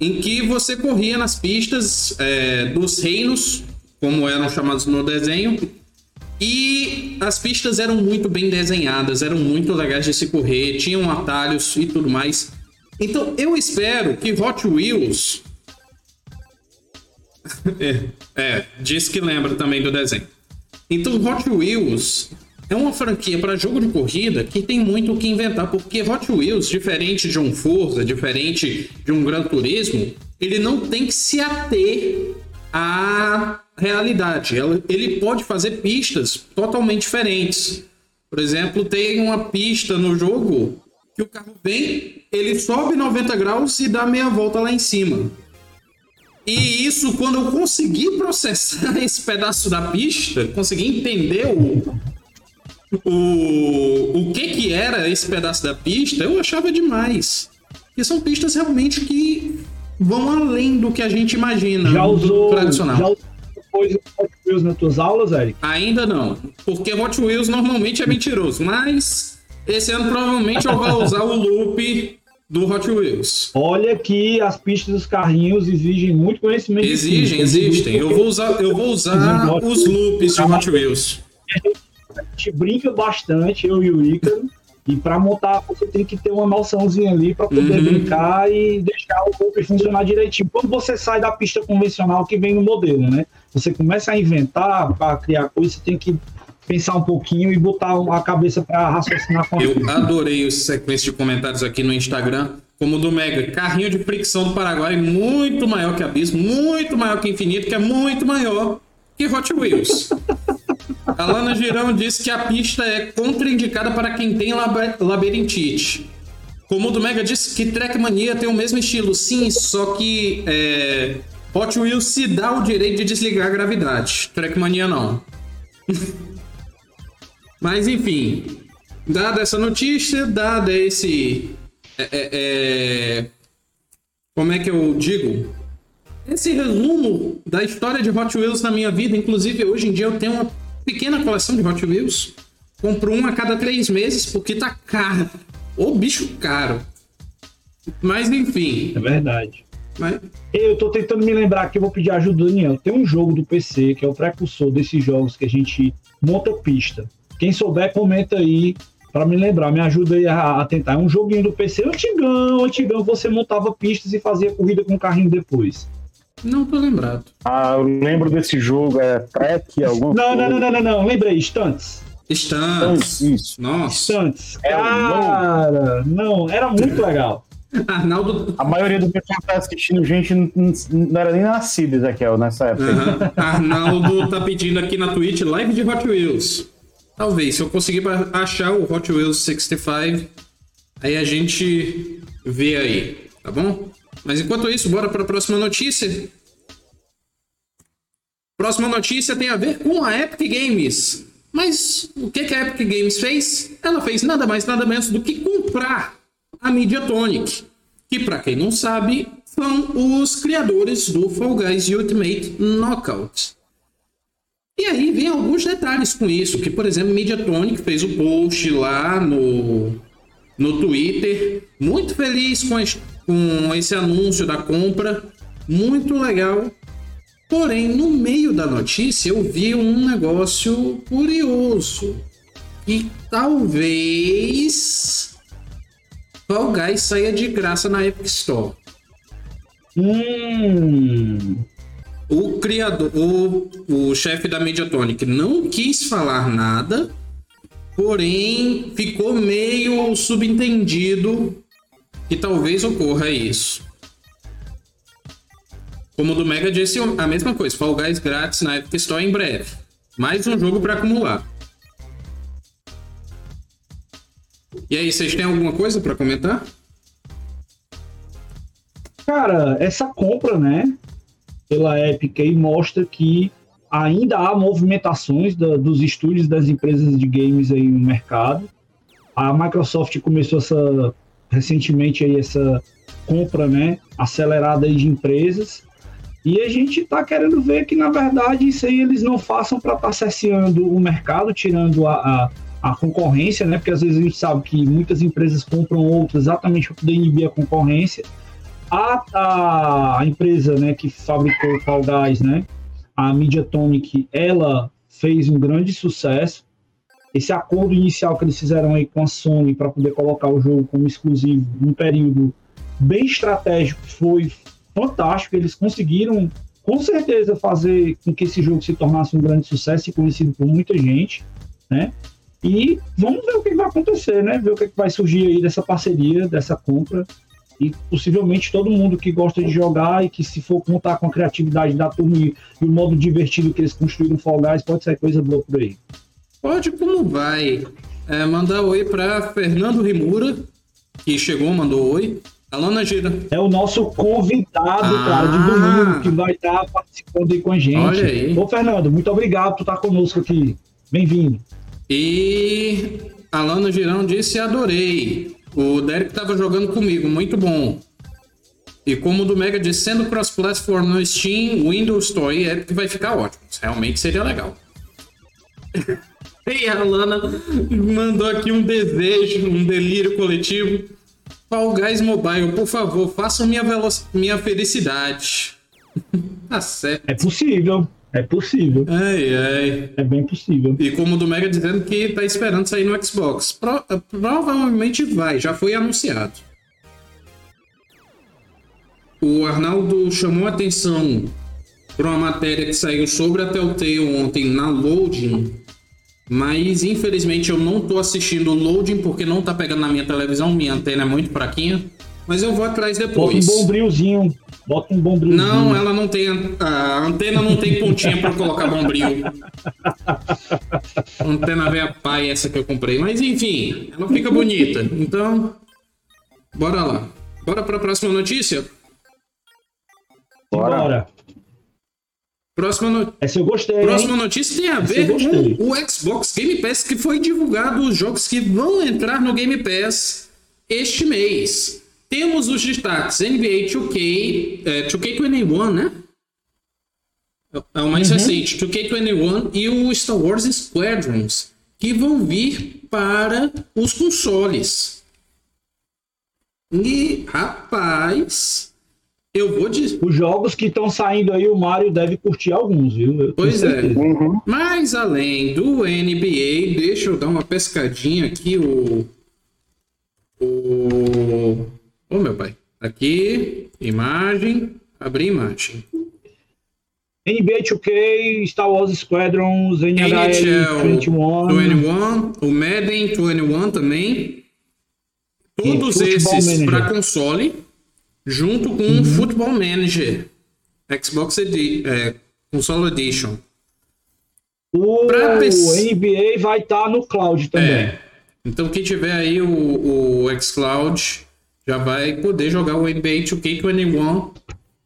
Em que você corria nas pistas é, dos reinos, como eram chamados no desenho, e as pistas eram muito bem desenhadas, eram muito legais de se correr, tinham atalhos e tudo mais. Então eu espero que Hot Wheels. é, é, diz que lembra também do desenho. Então Hot Wheels é uma franquia para jogo de corrida que tem muito o que inventar, porque Hot Wheels, diferente de um Forza, diferente de um Gran Turismo, ele não tem que se ater à realidade. Ele pode fazer pistas totalmente diferentes. Por exemplo, tem uma pista no jogo que o carro vem, ele sobe 90 graus e dá meia volta lá em cima. E isso, quando eu consegui processar esse pedaço da pista, consegui entender o, o, o que que era esse pedaço da pista, eu achava demais. Porque são pistas realmente que vão além do que a gente imagina já usou, tradicional. Já usou Hot Wheels nas tuas aulas, Eric? Ainda não, porque Hot Wheels normalmente é mentiroso, mas esse ano provavelmente eu vou usar o loop do Hot Wheels. Olha que as pistas dos carrinhos exigem muito conhecimento. Exigem, existem. Eu vou usar, eu vou usar os loops de Hot Wheels. A gente brinca bastante, eu e o Ícaro. E para montar, você tem que ter uma noçãozinha ali para poder uhum. brincar e deixar o loop funcionar direitinho. Quando você sai da pista convencional que vem no modelo, né? Você começa a inventar, para criar coisas, você tem que pensar um pouquinho e botar a cabeça para raciocinar com Eu adorei essa sequência de comentários aqui no Instagram, como o do Mega. Carrinho de fricção do Paraguai, muito maior que Abismo, muito maior que Infinito, que é muito maior que Hot Wheels. A Lana Girão disse que a pista é contraindicada para quem tem labirintite. Como o do Mega disse que Trackmania tem o mesmo estilo, sim, só que é, Hot Wheels se dá o direito de desligar a gravidade. Trackmania não. Mas enfim, dada essa notícia, dada esse. É, é, é, como é que eu digo? Esse resumo da história de Hot Wheels na minha vida. Inclusive, hoje em dia eu tenho uma pequena coleção de Hot Wheels. Compro um a cada três meses porque tá caro. Ô bicho caro. Mas enfim. É verdade. Mas... Eu tô tentando me lembrar aqui, eu vou pedir ajuda do Daniel. Tem um jogo do PC que é o precursor desses jogos que a gente monta pista. Quem souber, comenta aí para me lembrar, me ajuda aí a, a, tentar. É um joguinho do PC antigão, antigão, você montava pistas e fazia corrida com o carrinho depois. Não tô lembrado. Ah, eu lembro desse jogo, é Trek, algum. Não, não, não, não, não, não, lembrei, Stunts. Stunts. Isso. Nossa. Stunts. É Cara, não, era muito legal. Arnaldo. A maioria do pessoal que tá assistindo, gente, não, não era nem nascido, Ezequiel, nessa época. Uhum. Arnaldo tá pedindo aqui na Twitch live de Hot Wheels. Talvez, se eu conseguir achar o Hot Wheels 65, aí a gente vê aí, tá bom? Mas enquanto isso, bora para a próxima notícia. Próxima notícia tem a ver com a Epic Games. Mas o que, que a Epic Games fez? Ela fez nada mais, nada menos do que comprar a Mediatonic, que para quem não sabe, são os criadores do Fall Guys Ultimate Knockout. E aí vem alguns detalhes com isso, que por exemplo, Mediatonic fez o post lá no, no Twitter, muito feliz com, este, com esse anúncio da compra, muito legal. Porém, no meio da notícia eu vi um negócio curioso. E talvez Fall Guys saia de graça na Epic Store. Hum o criador, o, o chefe da Mediatonic não quis falar nada, porém ficou meio subentendido que talvez ocorra isso. Como o do Mega disse a mesma coisa, Fall Guys grátis na Epic Store em breve. Mais um jogo para acumular. E aí, vocês têm alguma coisa para comentar? Cara, essa compra, né? pela Epic e mostra que ainda há movimentações da, dos estúdios das empresas de games aí no mercado. A Microsoft começou essa recentemente aí essa compra, né, acelerada aí de empresas. E a gente está querendo ver que, na verdade, isso aí eles não façam para estar tá cerceando o mercado, tirando a, a, a, concorrência, né? Porque às vezes a gente sabe que muitas empresas compram outras exatamente para poder inibir a concorrência. A, a empresa né, que fabricou o Fall Guys, né? A Mediatonic, ela fez um grande sucesso. Esse acordo inicial que eles fizeram aí com a Sony para poder colocar o jogo como exclusivo num período bem estratégico foi fantástico. Eles conseguiram, com certeza, fazer com que esse jogo se tornasse um grande sucesso e conhecido por muita gente, né? E vamos ver o que vai acontecer, né? Ver o que vai surgir aí dessa parceria, dessa compra. E possivelmente todo mundo que gosta de jogar e que se for contar com a criatividade da turma e, o modo divertido que eles construíram Fall Guys, pode sair coisa boa por aí. Pode, como vai? É, mandar oi para Fernando Rimura, que chegou, mandou oi. Alana Gira. É o nosso convidado, ah. cara, de domingo, que vai estar tá participando aí com a gente. Olha aí. Ô, Fernando, muito obrigado por estar conosco aqui. Bem-vindo. E Alana Girão disse: adorei. O Derek estava jogando comigo, muito bom. E como o do Mega disse, sendo cross-platform no Steam, Windows Store e Epic vai ficar ótimo. Realmente seria legal. e a Alana mandou aqui um desejo, um delírio coletivo. Fall Guys Mobile, por favor, façam minha, minha felicidade. tá certo. É possível. É possível. Ai, ai. É bem possível. E como o do Mega dizendo que tá esperando sair no Xbox. Pro, provavelmente vai, já foi anunciado. O Arnaldo chamou atenção para uma matéria que saiu sobre a Telltale ontem na Loading mas infelizmente eu não tô assistindo o loading porque não tá pegando na minha televisão, minha antena é muito fraquinha. Mas eu vou atrás depois. Bota um bombrilzinho. Bota um bombrilzinho. Não, ela não tem. A antena não tem pontinha para colocar bombril. antena velha pai, essa que eu comprei. Mas enfim, ela fica bonita. Então, bora lá. Bora para a próxima notícia? Bora. bora. Próxima, no... Essa eu gostei, Próxima notícia tem a ver com o Xbox Game Pass, que foi divulgado os jogos que vão entrar no Game Pass este mês. Temos os destaques NBA 2K, é, 2K21, né? É o mais uhum. recente, 2K21 e o Star Wars Squadrons, que vão vir para os consoles. E, rapaz, eu vou dizer. Os jogos que estão saindo aí, o Mario deve curtir alguns, viu? Pois é. Uhum. Mas além do NBA, deixa eu dar uma pescadinha aqui, o. O. Ô oh, meu pai. Aqui, imagem. Abrir imagem. NBA 2K, Star Wars Squadrons, NHL 21. 21, o Madden 21 também. Todos esses para console junto com uhum. Football Manager, Xbox Edi é, Console Edition. O, PC... NBA vai estar tá no cloud também. É. Então quem tiver aí o, o xCloud já vai poder jogar o NBA 2K21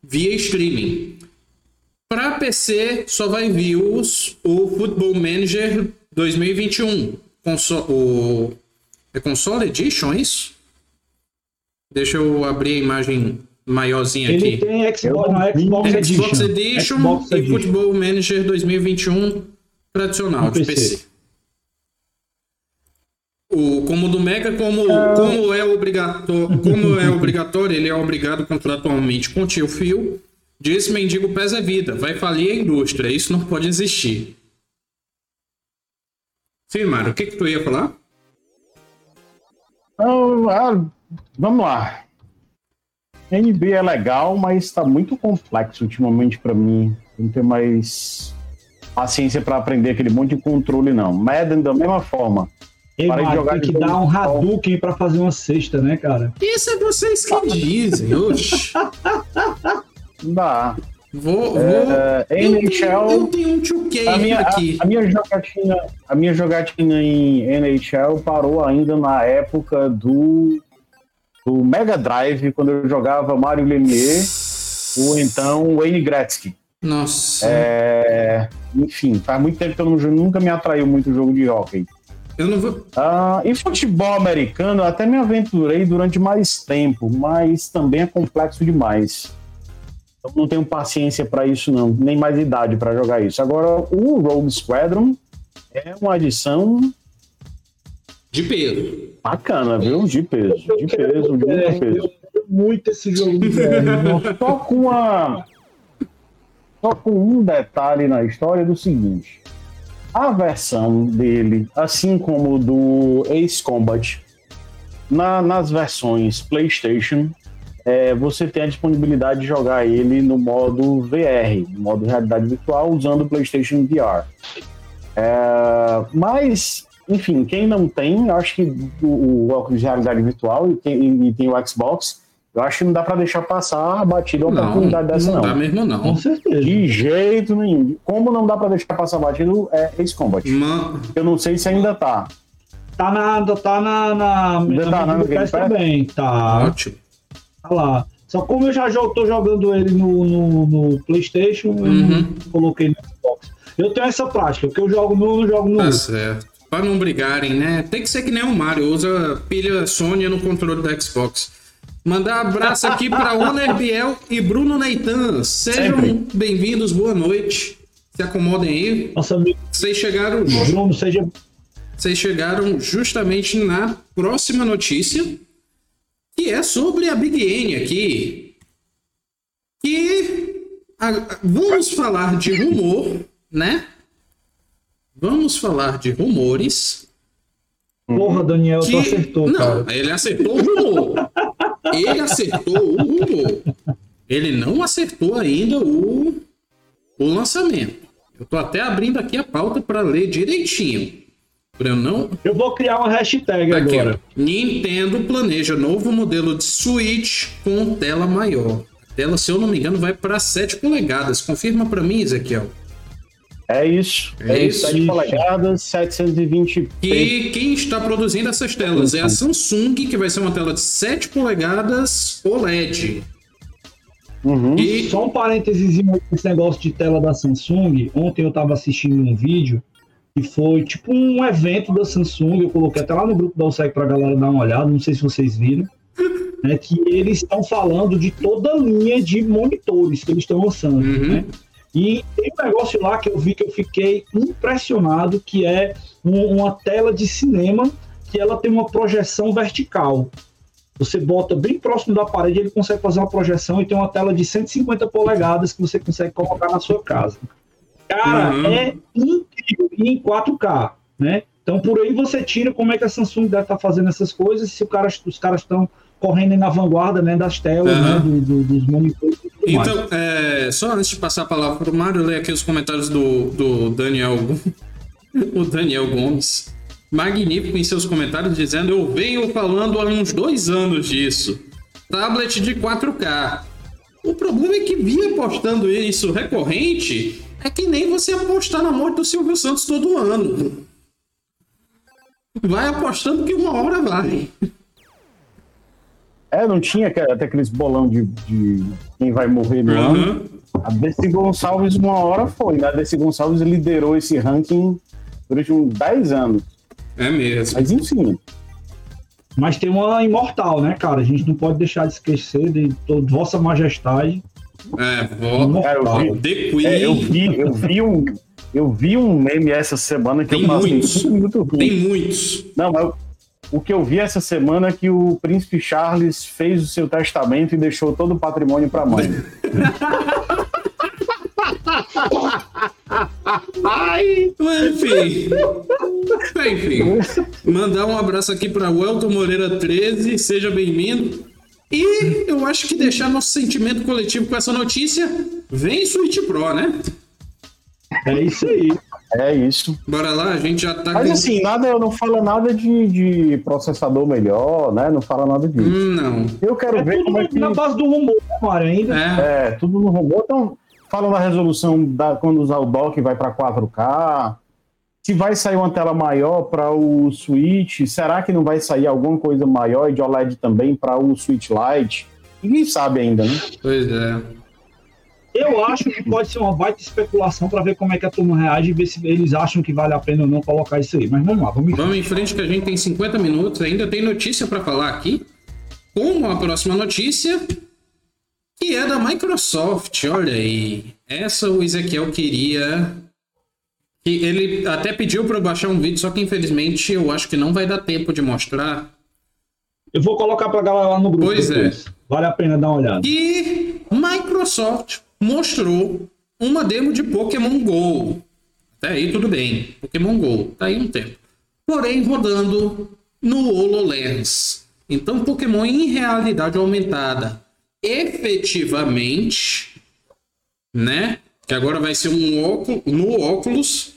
via streaming. Para PC só vai vir os, o Football Manager 2021. Conso o, é Console Edition, é isso? Deixa eu abrir a imagem maiorzinha Ele aqui. Tem Xbox, não, Xbox, Xbox Edition, Edition Xbox e Edition. Football Manager 2021 tradicional de PC. PC. O, como do Mega, como, uh... como, é obrigatório, como é obrigatório, ele é obrigado contratualmente com tio fio. Diz mendigo pesa vida, vai falir a indústria, isso não pode existir. Sim, Mário, o que, que tu ia falar? ah, vamos lá. NBA é legal, mas está muito complexo ultimamente para mim. Não tenho mais paciência para aprender aquele monte de controle, não. Madden, da mesma forma. Ei, Mário, jogar tem que dar um Hadouken para fazer uma cesta, né, cara? Isso é vocês que dizem, oxe. Dá. Vou, é, vou. NHL. Eu tenho, eu tenho um 2K a minha, aqui. A, a, minha jogatina, a minha jogatina em NHL parou ainda na época do, do Mega Drive, quando eu jogava Mario Lemieux ou então Wayne Gretzky. Nossa. É, enfim, faz muito tempo que eu não, nunca me atraiu muito o jogo de hockey. Eu não vou. Ah, em futebol americano, eu até me aventurei durante mais tempo, mas também é complexo demais. Eu não tenho paciência para isso, não, nem mais idade para jogar isso. Agora, o Rogue Squadron é uma adição de peso. Bacana, viu? De peso. De peso, de muito peso. Muito esse jogo do Só com uma. Só com um detalhe na história do seguinte. A versão dele, assim como do Ace Combat, na, nas versões PlayStation, é, você tem a disponibilidade de jogar ele no modo VR, no modo realidade virtual, usando o PlayStation VR. É, mas, enfim, quem não tem, acho que o, o óculos de realidade virtual e, quem, e tem o Xbox, eu acho que não dá para deixar passar batido uma oportunidade dessa, não. Não dá mesmo, não. Com certeza. De jeito nenhum. Como não dá para deixar passar batido é Ace Combat. Man... Eu não sei se ainda tá. Tá na. Tá na. na, ainda na tá na Game também. Tá. Ótimo. Tá lá. Só como eu já jogo, tô jogando ele no, no, no PlayStation, uhum. eu não coloquei no Xbox. Eu tenho essa prática, porque eu jogo no, não jogo no. Tá certo. Pra não brigarem, né? Tem que ser que nem o Mario, usa pilha Sony no controle do Xbox. Mandar abraço aqui para Oner Biel e Bruno Neitan. Sejam bem-vindos, boa noite. Se acomodem aí. Nossa. Vocês chegaram. Bruno, seja. Vocês chegaram justamente na próxima notícia, que é sobre a Big N aqui. Que a, vamos falar de rumor, né? Vamos falar de rumores. Porra, Daniel, que... tu acertou, Não, cara. ele acertou o rumor. Ele acertou o rumor. Ele não acertou ainda o, o lançamento. Eu tô até abrindo aqui a pauta para ler direitinho. Pra eu não. Eu vou criar uma hashtag aqui, agora. Ó. Nintendo planeja novo modelo de Switch com tela maior. A tela, se eu não me engano, vai para 7 polegadas. Confirma para mim, Ezequiel. É isso. É, é isso. 7 polegadas, 720p. E quem está produzindo essas telas é a Samsung, que vai ser uma tela de 7 polegadas OLED. Uhum. E... Só um parênteses esse negócio de tela da Samsung. Ontem eu estava assistindo um vídeo que foi tipo um evento da Samsung. Eu coloquei até lá no grupo da OSEC para a galera dar uma olhada. Não sei se vocês viram. Né, que eles estão falando de toda a linha de monitores que eles estão lançando. Uhum. Né? E tem um negócio lá que eu vi que eu fiquei impressionado, que é um, uma tela de cinema que ela tem uma projeção vertical. Você bota bem próximo da parede, ele consegue fazer uma projeção e tem uma tela de 150 polegadas que você consegue colocar na sua casa. Cara, uhum. é incrível em 4K, né? Então por aí você tira como é que a Samsung deve estar tá fazendo essas coisas, se o cara, os caras estão correndo na vanguarda né, das telas, uhum. né, do, do, dos monitores. Então, é, só antes de passar a palavra para o Mário, ler aqui os comentários do, do Daniel, o Daniel Gomes. Magnífico em seus comentários, dizendo: Eu venho falando há uns dois anos disso. Tablet de 4K. O problema é que vinha apostando isso recorrente é que nem você apostar na morte do Silvio Santos todo ano. Vai apostando que uma hora vai. É, não tinha até aqueles bolão de, de quem vai morrer no uhum. ano. A Desi Gonçalves, uma hora foi, né? A Desi Gonçalves liderou esse ranking durante uns 10 anos. É mesmo. Mas enfim. Mas tem uma imortal, né, cara? A gente não pode deixar de esquecer de, Vossa Majestade. É, vó. Cara, eu vi, The Queen. É, eu, vi, eu, vi um, eu vi um meme essa semana que tem eu passei muitos. muito ruim. Tem muitos. Não, mas o que eu vi essa semana é que o príncipe Charles fez o seu testamento e deixou todo o patrimônio para a mãe. Ai, enfim. Enfim. Mandar um abraço aqui para Welton Moreira 13, seja bem-vindo. E eu acho que deixar nosso sentimento coletivo com essa notícia, vem Switch Pro, né? É isso aí. É isso. Bora lá, a gente já tá. Mas com... assim, nada, eu não falo nada de, de processador melhor, né? Não fala nada disso. Hum, não. Eu quero é ver como é que. Na base do rumor, cara, ainda. É. é, tudo no rumor. Então, fala da resolução da, quando usar o dock vai para 4K. Se vai sair uma tela maior para o Switch, será que não vai sair alguma coisa maior de OLED também para o Switch Lite? Ninguém sabe ainda, né? Pois é. Eu acho que pode ser uma baita especulação para ver como é que a turma reage e ver se eles acham que vale a pena ou não colocar isso aí. Mas vamos lá, vamos em frente. Vamos em frente que a gente tem 50 minutos, ainda tem notícia para falar aqui. Como a próxima notícia, que é da Microsoft. Olha aí. Essa o Ezequiel queria. E ele até pediu para eu baixar um vídeo, só que infelizmente eu acho que não vai dar tempo de mostrar. Eu vou colocar pra galera lá no grupo. Pois é. depois. Vale a pena dar uma olhada. E Microsoft mostrou uma demo de Pokémon GO. Até aí tudo bem. Pokémon GO, tá aí um tempo. Porém, rodando no HoloLens. Então, Pokémon em realidade aumentada. Efetivamente, né? Que agora vai ser um óculos, no óculos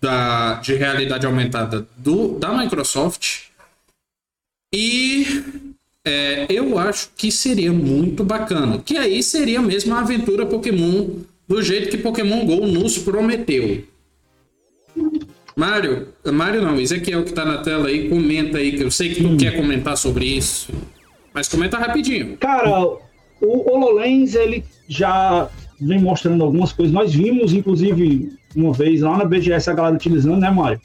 da, de realidade aumentada do, da Microsoft. E é, eu acho que seria muito bacana. Que aí seria mesmo a aventura Pokémon do jeito que Pokémon GO nos prometeu. Mário, Mário não, Ezequiel que tá na tela aí, comenta aí, que eu sei que tu quer comentar sobre isso. Mas comenta rapidinho. Cara, o HoloLens, ele já vem mostrando algumas coisas. Nós vimos, inclusive, uma vez lá na BGS a galera utilizando, né, Mário?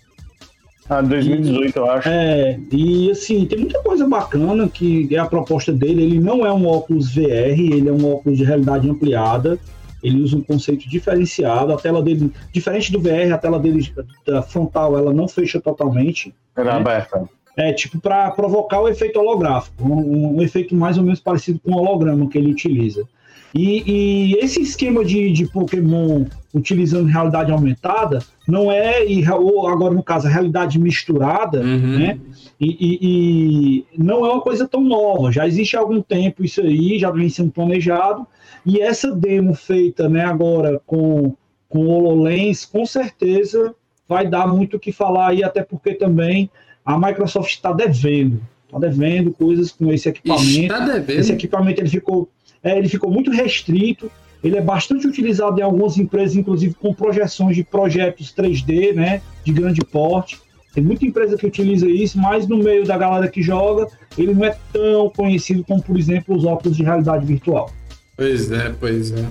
Ah, 2018, eu acho. É, e assim, tem muita coisa bacana que é a proposta dele. Ele não é um óculos VR, ele é um óculos de realidade ampliada. Ele usa um conceito diferenciado. A tela dele, diferente do VR, a tela dele da frontal ela não fecha totalmente. Era né? aberta. É tipo para provocar o efeito holográfico, um, um efeito mais ou menos parecido com o holograma que ele utiliza. E, e esse esquema de, de Pokémon utilizando realidade aumentada não é, e, ou agora no caso, a realidade misturada, Uhum. né? E, e- e não é uma coisa tão nova, já existe há algum tempo isso aí, já vem sendo planejado, e essa demo feita né, agora com, com o HoloLens, com certeza vai dar muito o que falar aí, até porque também a Microsoft está devendo, está devendo coisas com esse equipamento. Está devendo. Esse equipamento ele ficou, é, ele ficou muito restrito. Ele é bastante utilizado em algumas empresas, inclusive com projeções de projetos 3D, né, de grande porte. Tem muita empresa que utiliza isso, mas no meio da galera que joga, ele não é tão conhecido como, por exemplo, os óculos de realidade virtual. Pois é, pois é.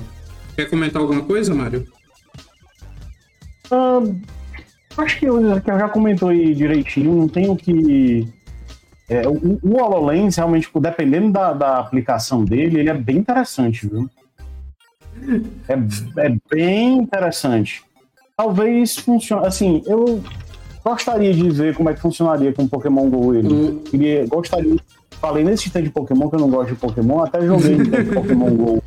Quer comentar alguma coisa, Mário? Ah, acho que eu, que eu já comentou aí direitinho, não tenho que. É, o, o HoloLens, realmente, tipo, dependendo da, da aplicação dele, ele é bem interessante, viu? É, é bem interessante. Talvez funcione. Assim, eu gostaria de ver como é que funcionaria com o Pokémon Go ele. Queria, gostaria. Falei nesse sistema de Pokémon que eu não gosto de Pokémon, até joguei de Pokémon Go.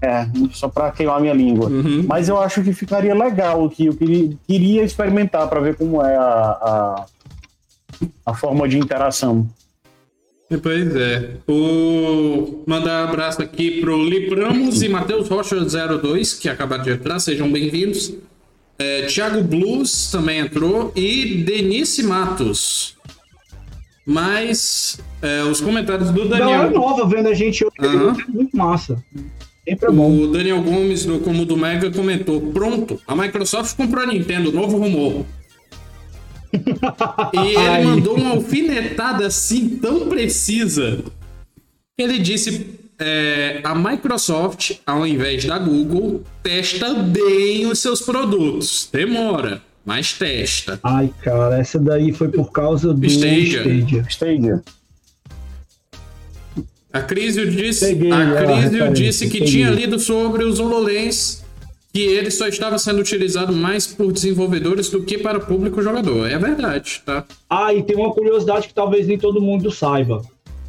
É, só pra queimar minha língua. Uhum. Mas eu acho que ficaria legal, que eu queria, queria experimentar para ver como é a, a, a forma de interação. Pois é. O... Mandar um abraço aqui pro Lipramos e Matheus Rocha 02, que acabaram de entrar, sejam bem-vindos. É, Thiago Blues também entrou e Denise Matos. Mas é, os comentários do Galera Daniel. nova vendo a gente hoje, Aham. é muito massa. Sempre é bom. O Daniel Gomes, do Como do Mega, comentou: Pronto, a Microsoft comprou a Nintendo, novo rumor. E ele Ai. mandou uma alfinetada assim tão precisa. Ele disse: é, a Microsoft, ao invés da Google, testa bem os seus produtos. Demora, mas testa. Ai, cara, essa daí foi por causa do Stadia. Stadia. Stadia. A Crisio disse, Peguei a a Crisio disse que peguei. tinha lido sobre os HoloLens que ele só estava sendo utilizado mais por desenvolvedores do que para público jogador. É verdade, tá? Ah, e tem uma curiosidade que talvez nem todo mundo saiba.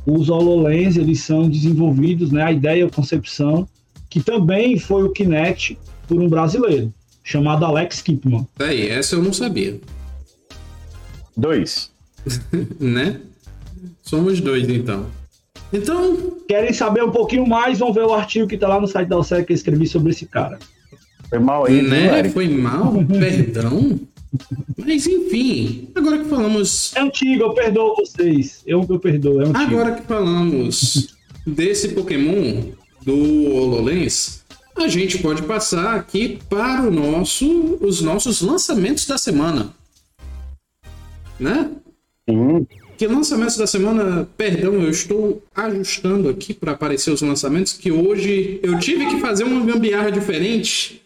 Os HoloLens, eles são desenvolvidos, né, a ideia, a concepção, que também foi o Kinect por um brasileiro, chamado Alex Kipman. Daí, essa eu não sabia, Dois. né? Somos dois, então. Então, Querem saber um pouquinho mais, vão ver o artigo que tá lá no site da OCE que eu escrevi sobre esse cara. Foi mal aí, viu, né? Eric? Foi mal, perdão. Mas enfim, agora que falamos É antigo, eu perdoo vocês. Eu, eu perdoo, é antigo. Agora que falamos desse Pokémon do HoloLens, a gente pode passar aqui para o nosso, os nossos lançamentos da semana. Né? Sim. Que lançamentos da semana, perdão, eu estou ajustando aqui para aparecer os lançamentos que hoje eu tive que fazer uma gambiarra diferente,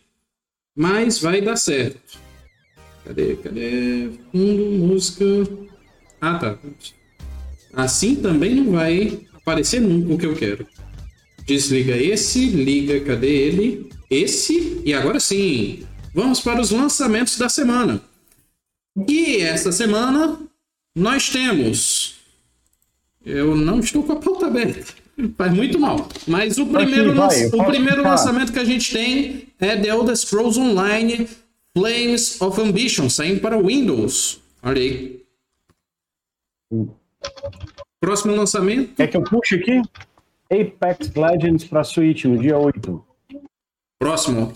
mas vai dar certo. Cadê? Cadê? Fundo, música. Ah, tá. Assim também não vai aparecer nunca o que eu quero. Desliga esse, liga, cadê ele? Esse, e agora sim, vamos para os lançamentos da semana. E esta semana nós temos. Eu não estou com a pauta aberta. Faz muito mal. Mas o primeiro, vai, o primeiro lançamento que a gente tem é The Elder Scrolls Online Flames of Ambition, saindo para Windows. Olha aí. Próximo lançamento. Quer que eu puxe aqui? Apex Legends para Switch no dia 8. Próximo.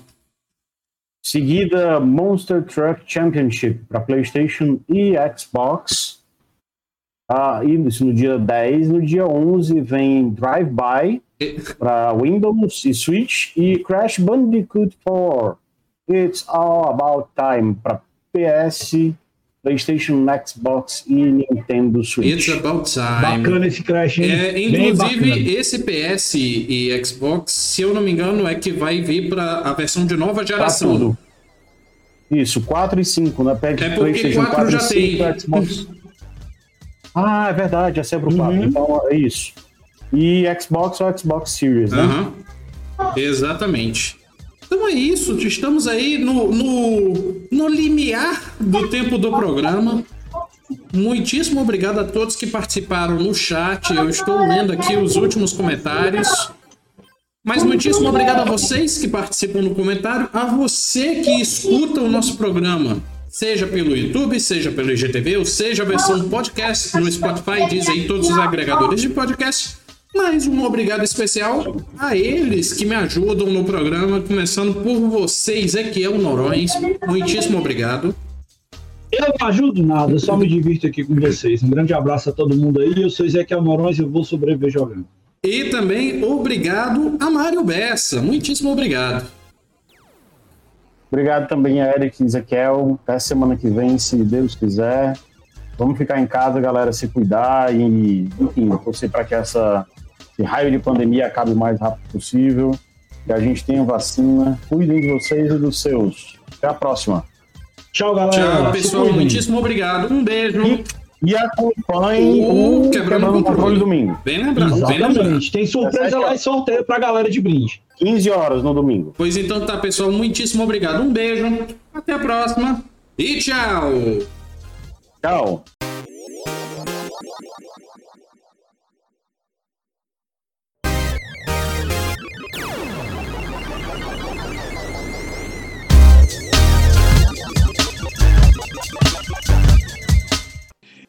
Seguida, Monster Truck Championship para PlayStation e Xbox. Ah, isso no dia 10. No dia 11 vem Drive By para Windows e Switch. E Crash Bandicoot 4. It's All About Time para PS, PlayStation, Xbox e Nintendo Switch. It's About Time. Bacana esse Crash, hein? É, inclusive, esse PS e Xbox, se eu não me engano, é que vai vir para a versão de nova Tá geração. tudo. Isso, 4 e 5, né? Pega É porque PlayStation 4 4 já e 5, tem. Xbox. Ah, é verdade, já saiu pro 4. Uhum. Então é isso. E Xbox ou Xbox Series, né? Aham. Exatamente. Então é isso, estamos aí no, no, no limiar do tempo do programa. Muitíssimo obrigado a todos que participaram no chat. Eu estou lendo aqui os últimos comentários. Mas muitíssimo obrigado a vocês que participam no comentário, a você que escuta o nosso programa, seja pelo YouTube, seja pelo IGTV, ou seja a versão podcast no Spotify, diz aí todos os agregadores de podcast. Mais um obrigado especial a eles que me ajudam no programa, começando por você, Ezequiel Norões. Muitíssimo obrigado. Eu não ajudo nada, eu só me divirto aqui com vocês. Um grande abraço a todo mundo aí. Eu sou Ezequiel Norões e eu vou sobreviver jogando. E também obrigado a Mário Bessa. Muitíssimo obrigado. Obrigado também a Eric e Ezequiel. Até semana que vem, se Deus quiser. Vamos ficar em casa, galera, se cuidar e, enfim, torcer para que essa esse raio de pandemia acabe o mais rápido possível. Que a gente tenha vacina. Cuidem de vocês e dos seus. Até a próxima. Tchau, galera. Tchau, pessoal. Muitíssimo obrigado. Um beijo. E acompanhe O o Quebrando o Controle domingo. Bem lembrado, bem lembrado. Tem surpresa lá e sorteio pra galera de brinde. 15 horas no domingo. Pois então tá, pessoal. Muitíssimo obrigado. Um beijo. Até a próxima. E tchau. Tchau.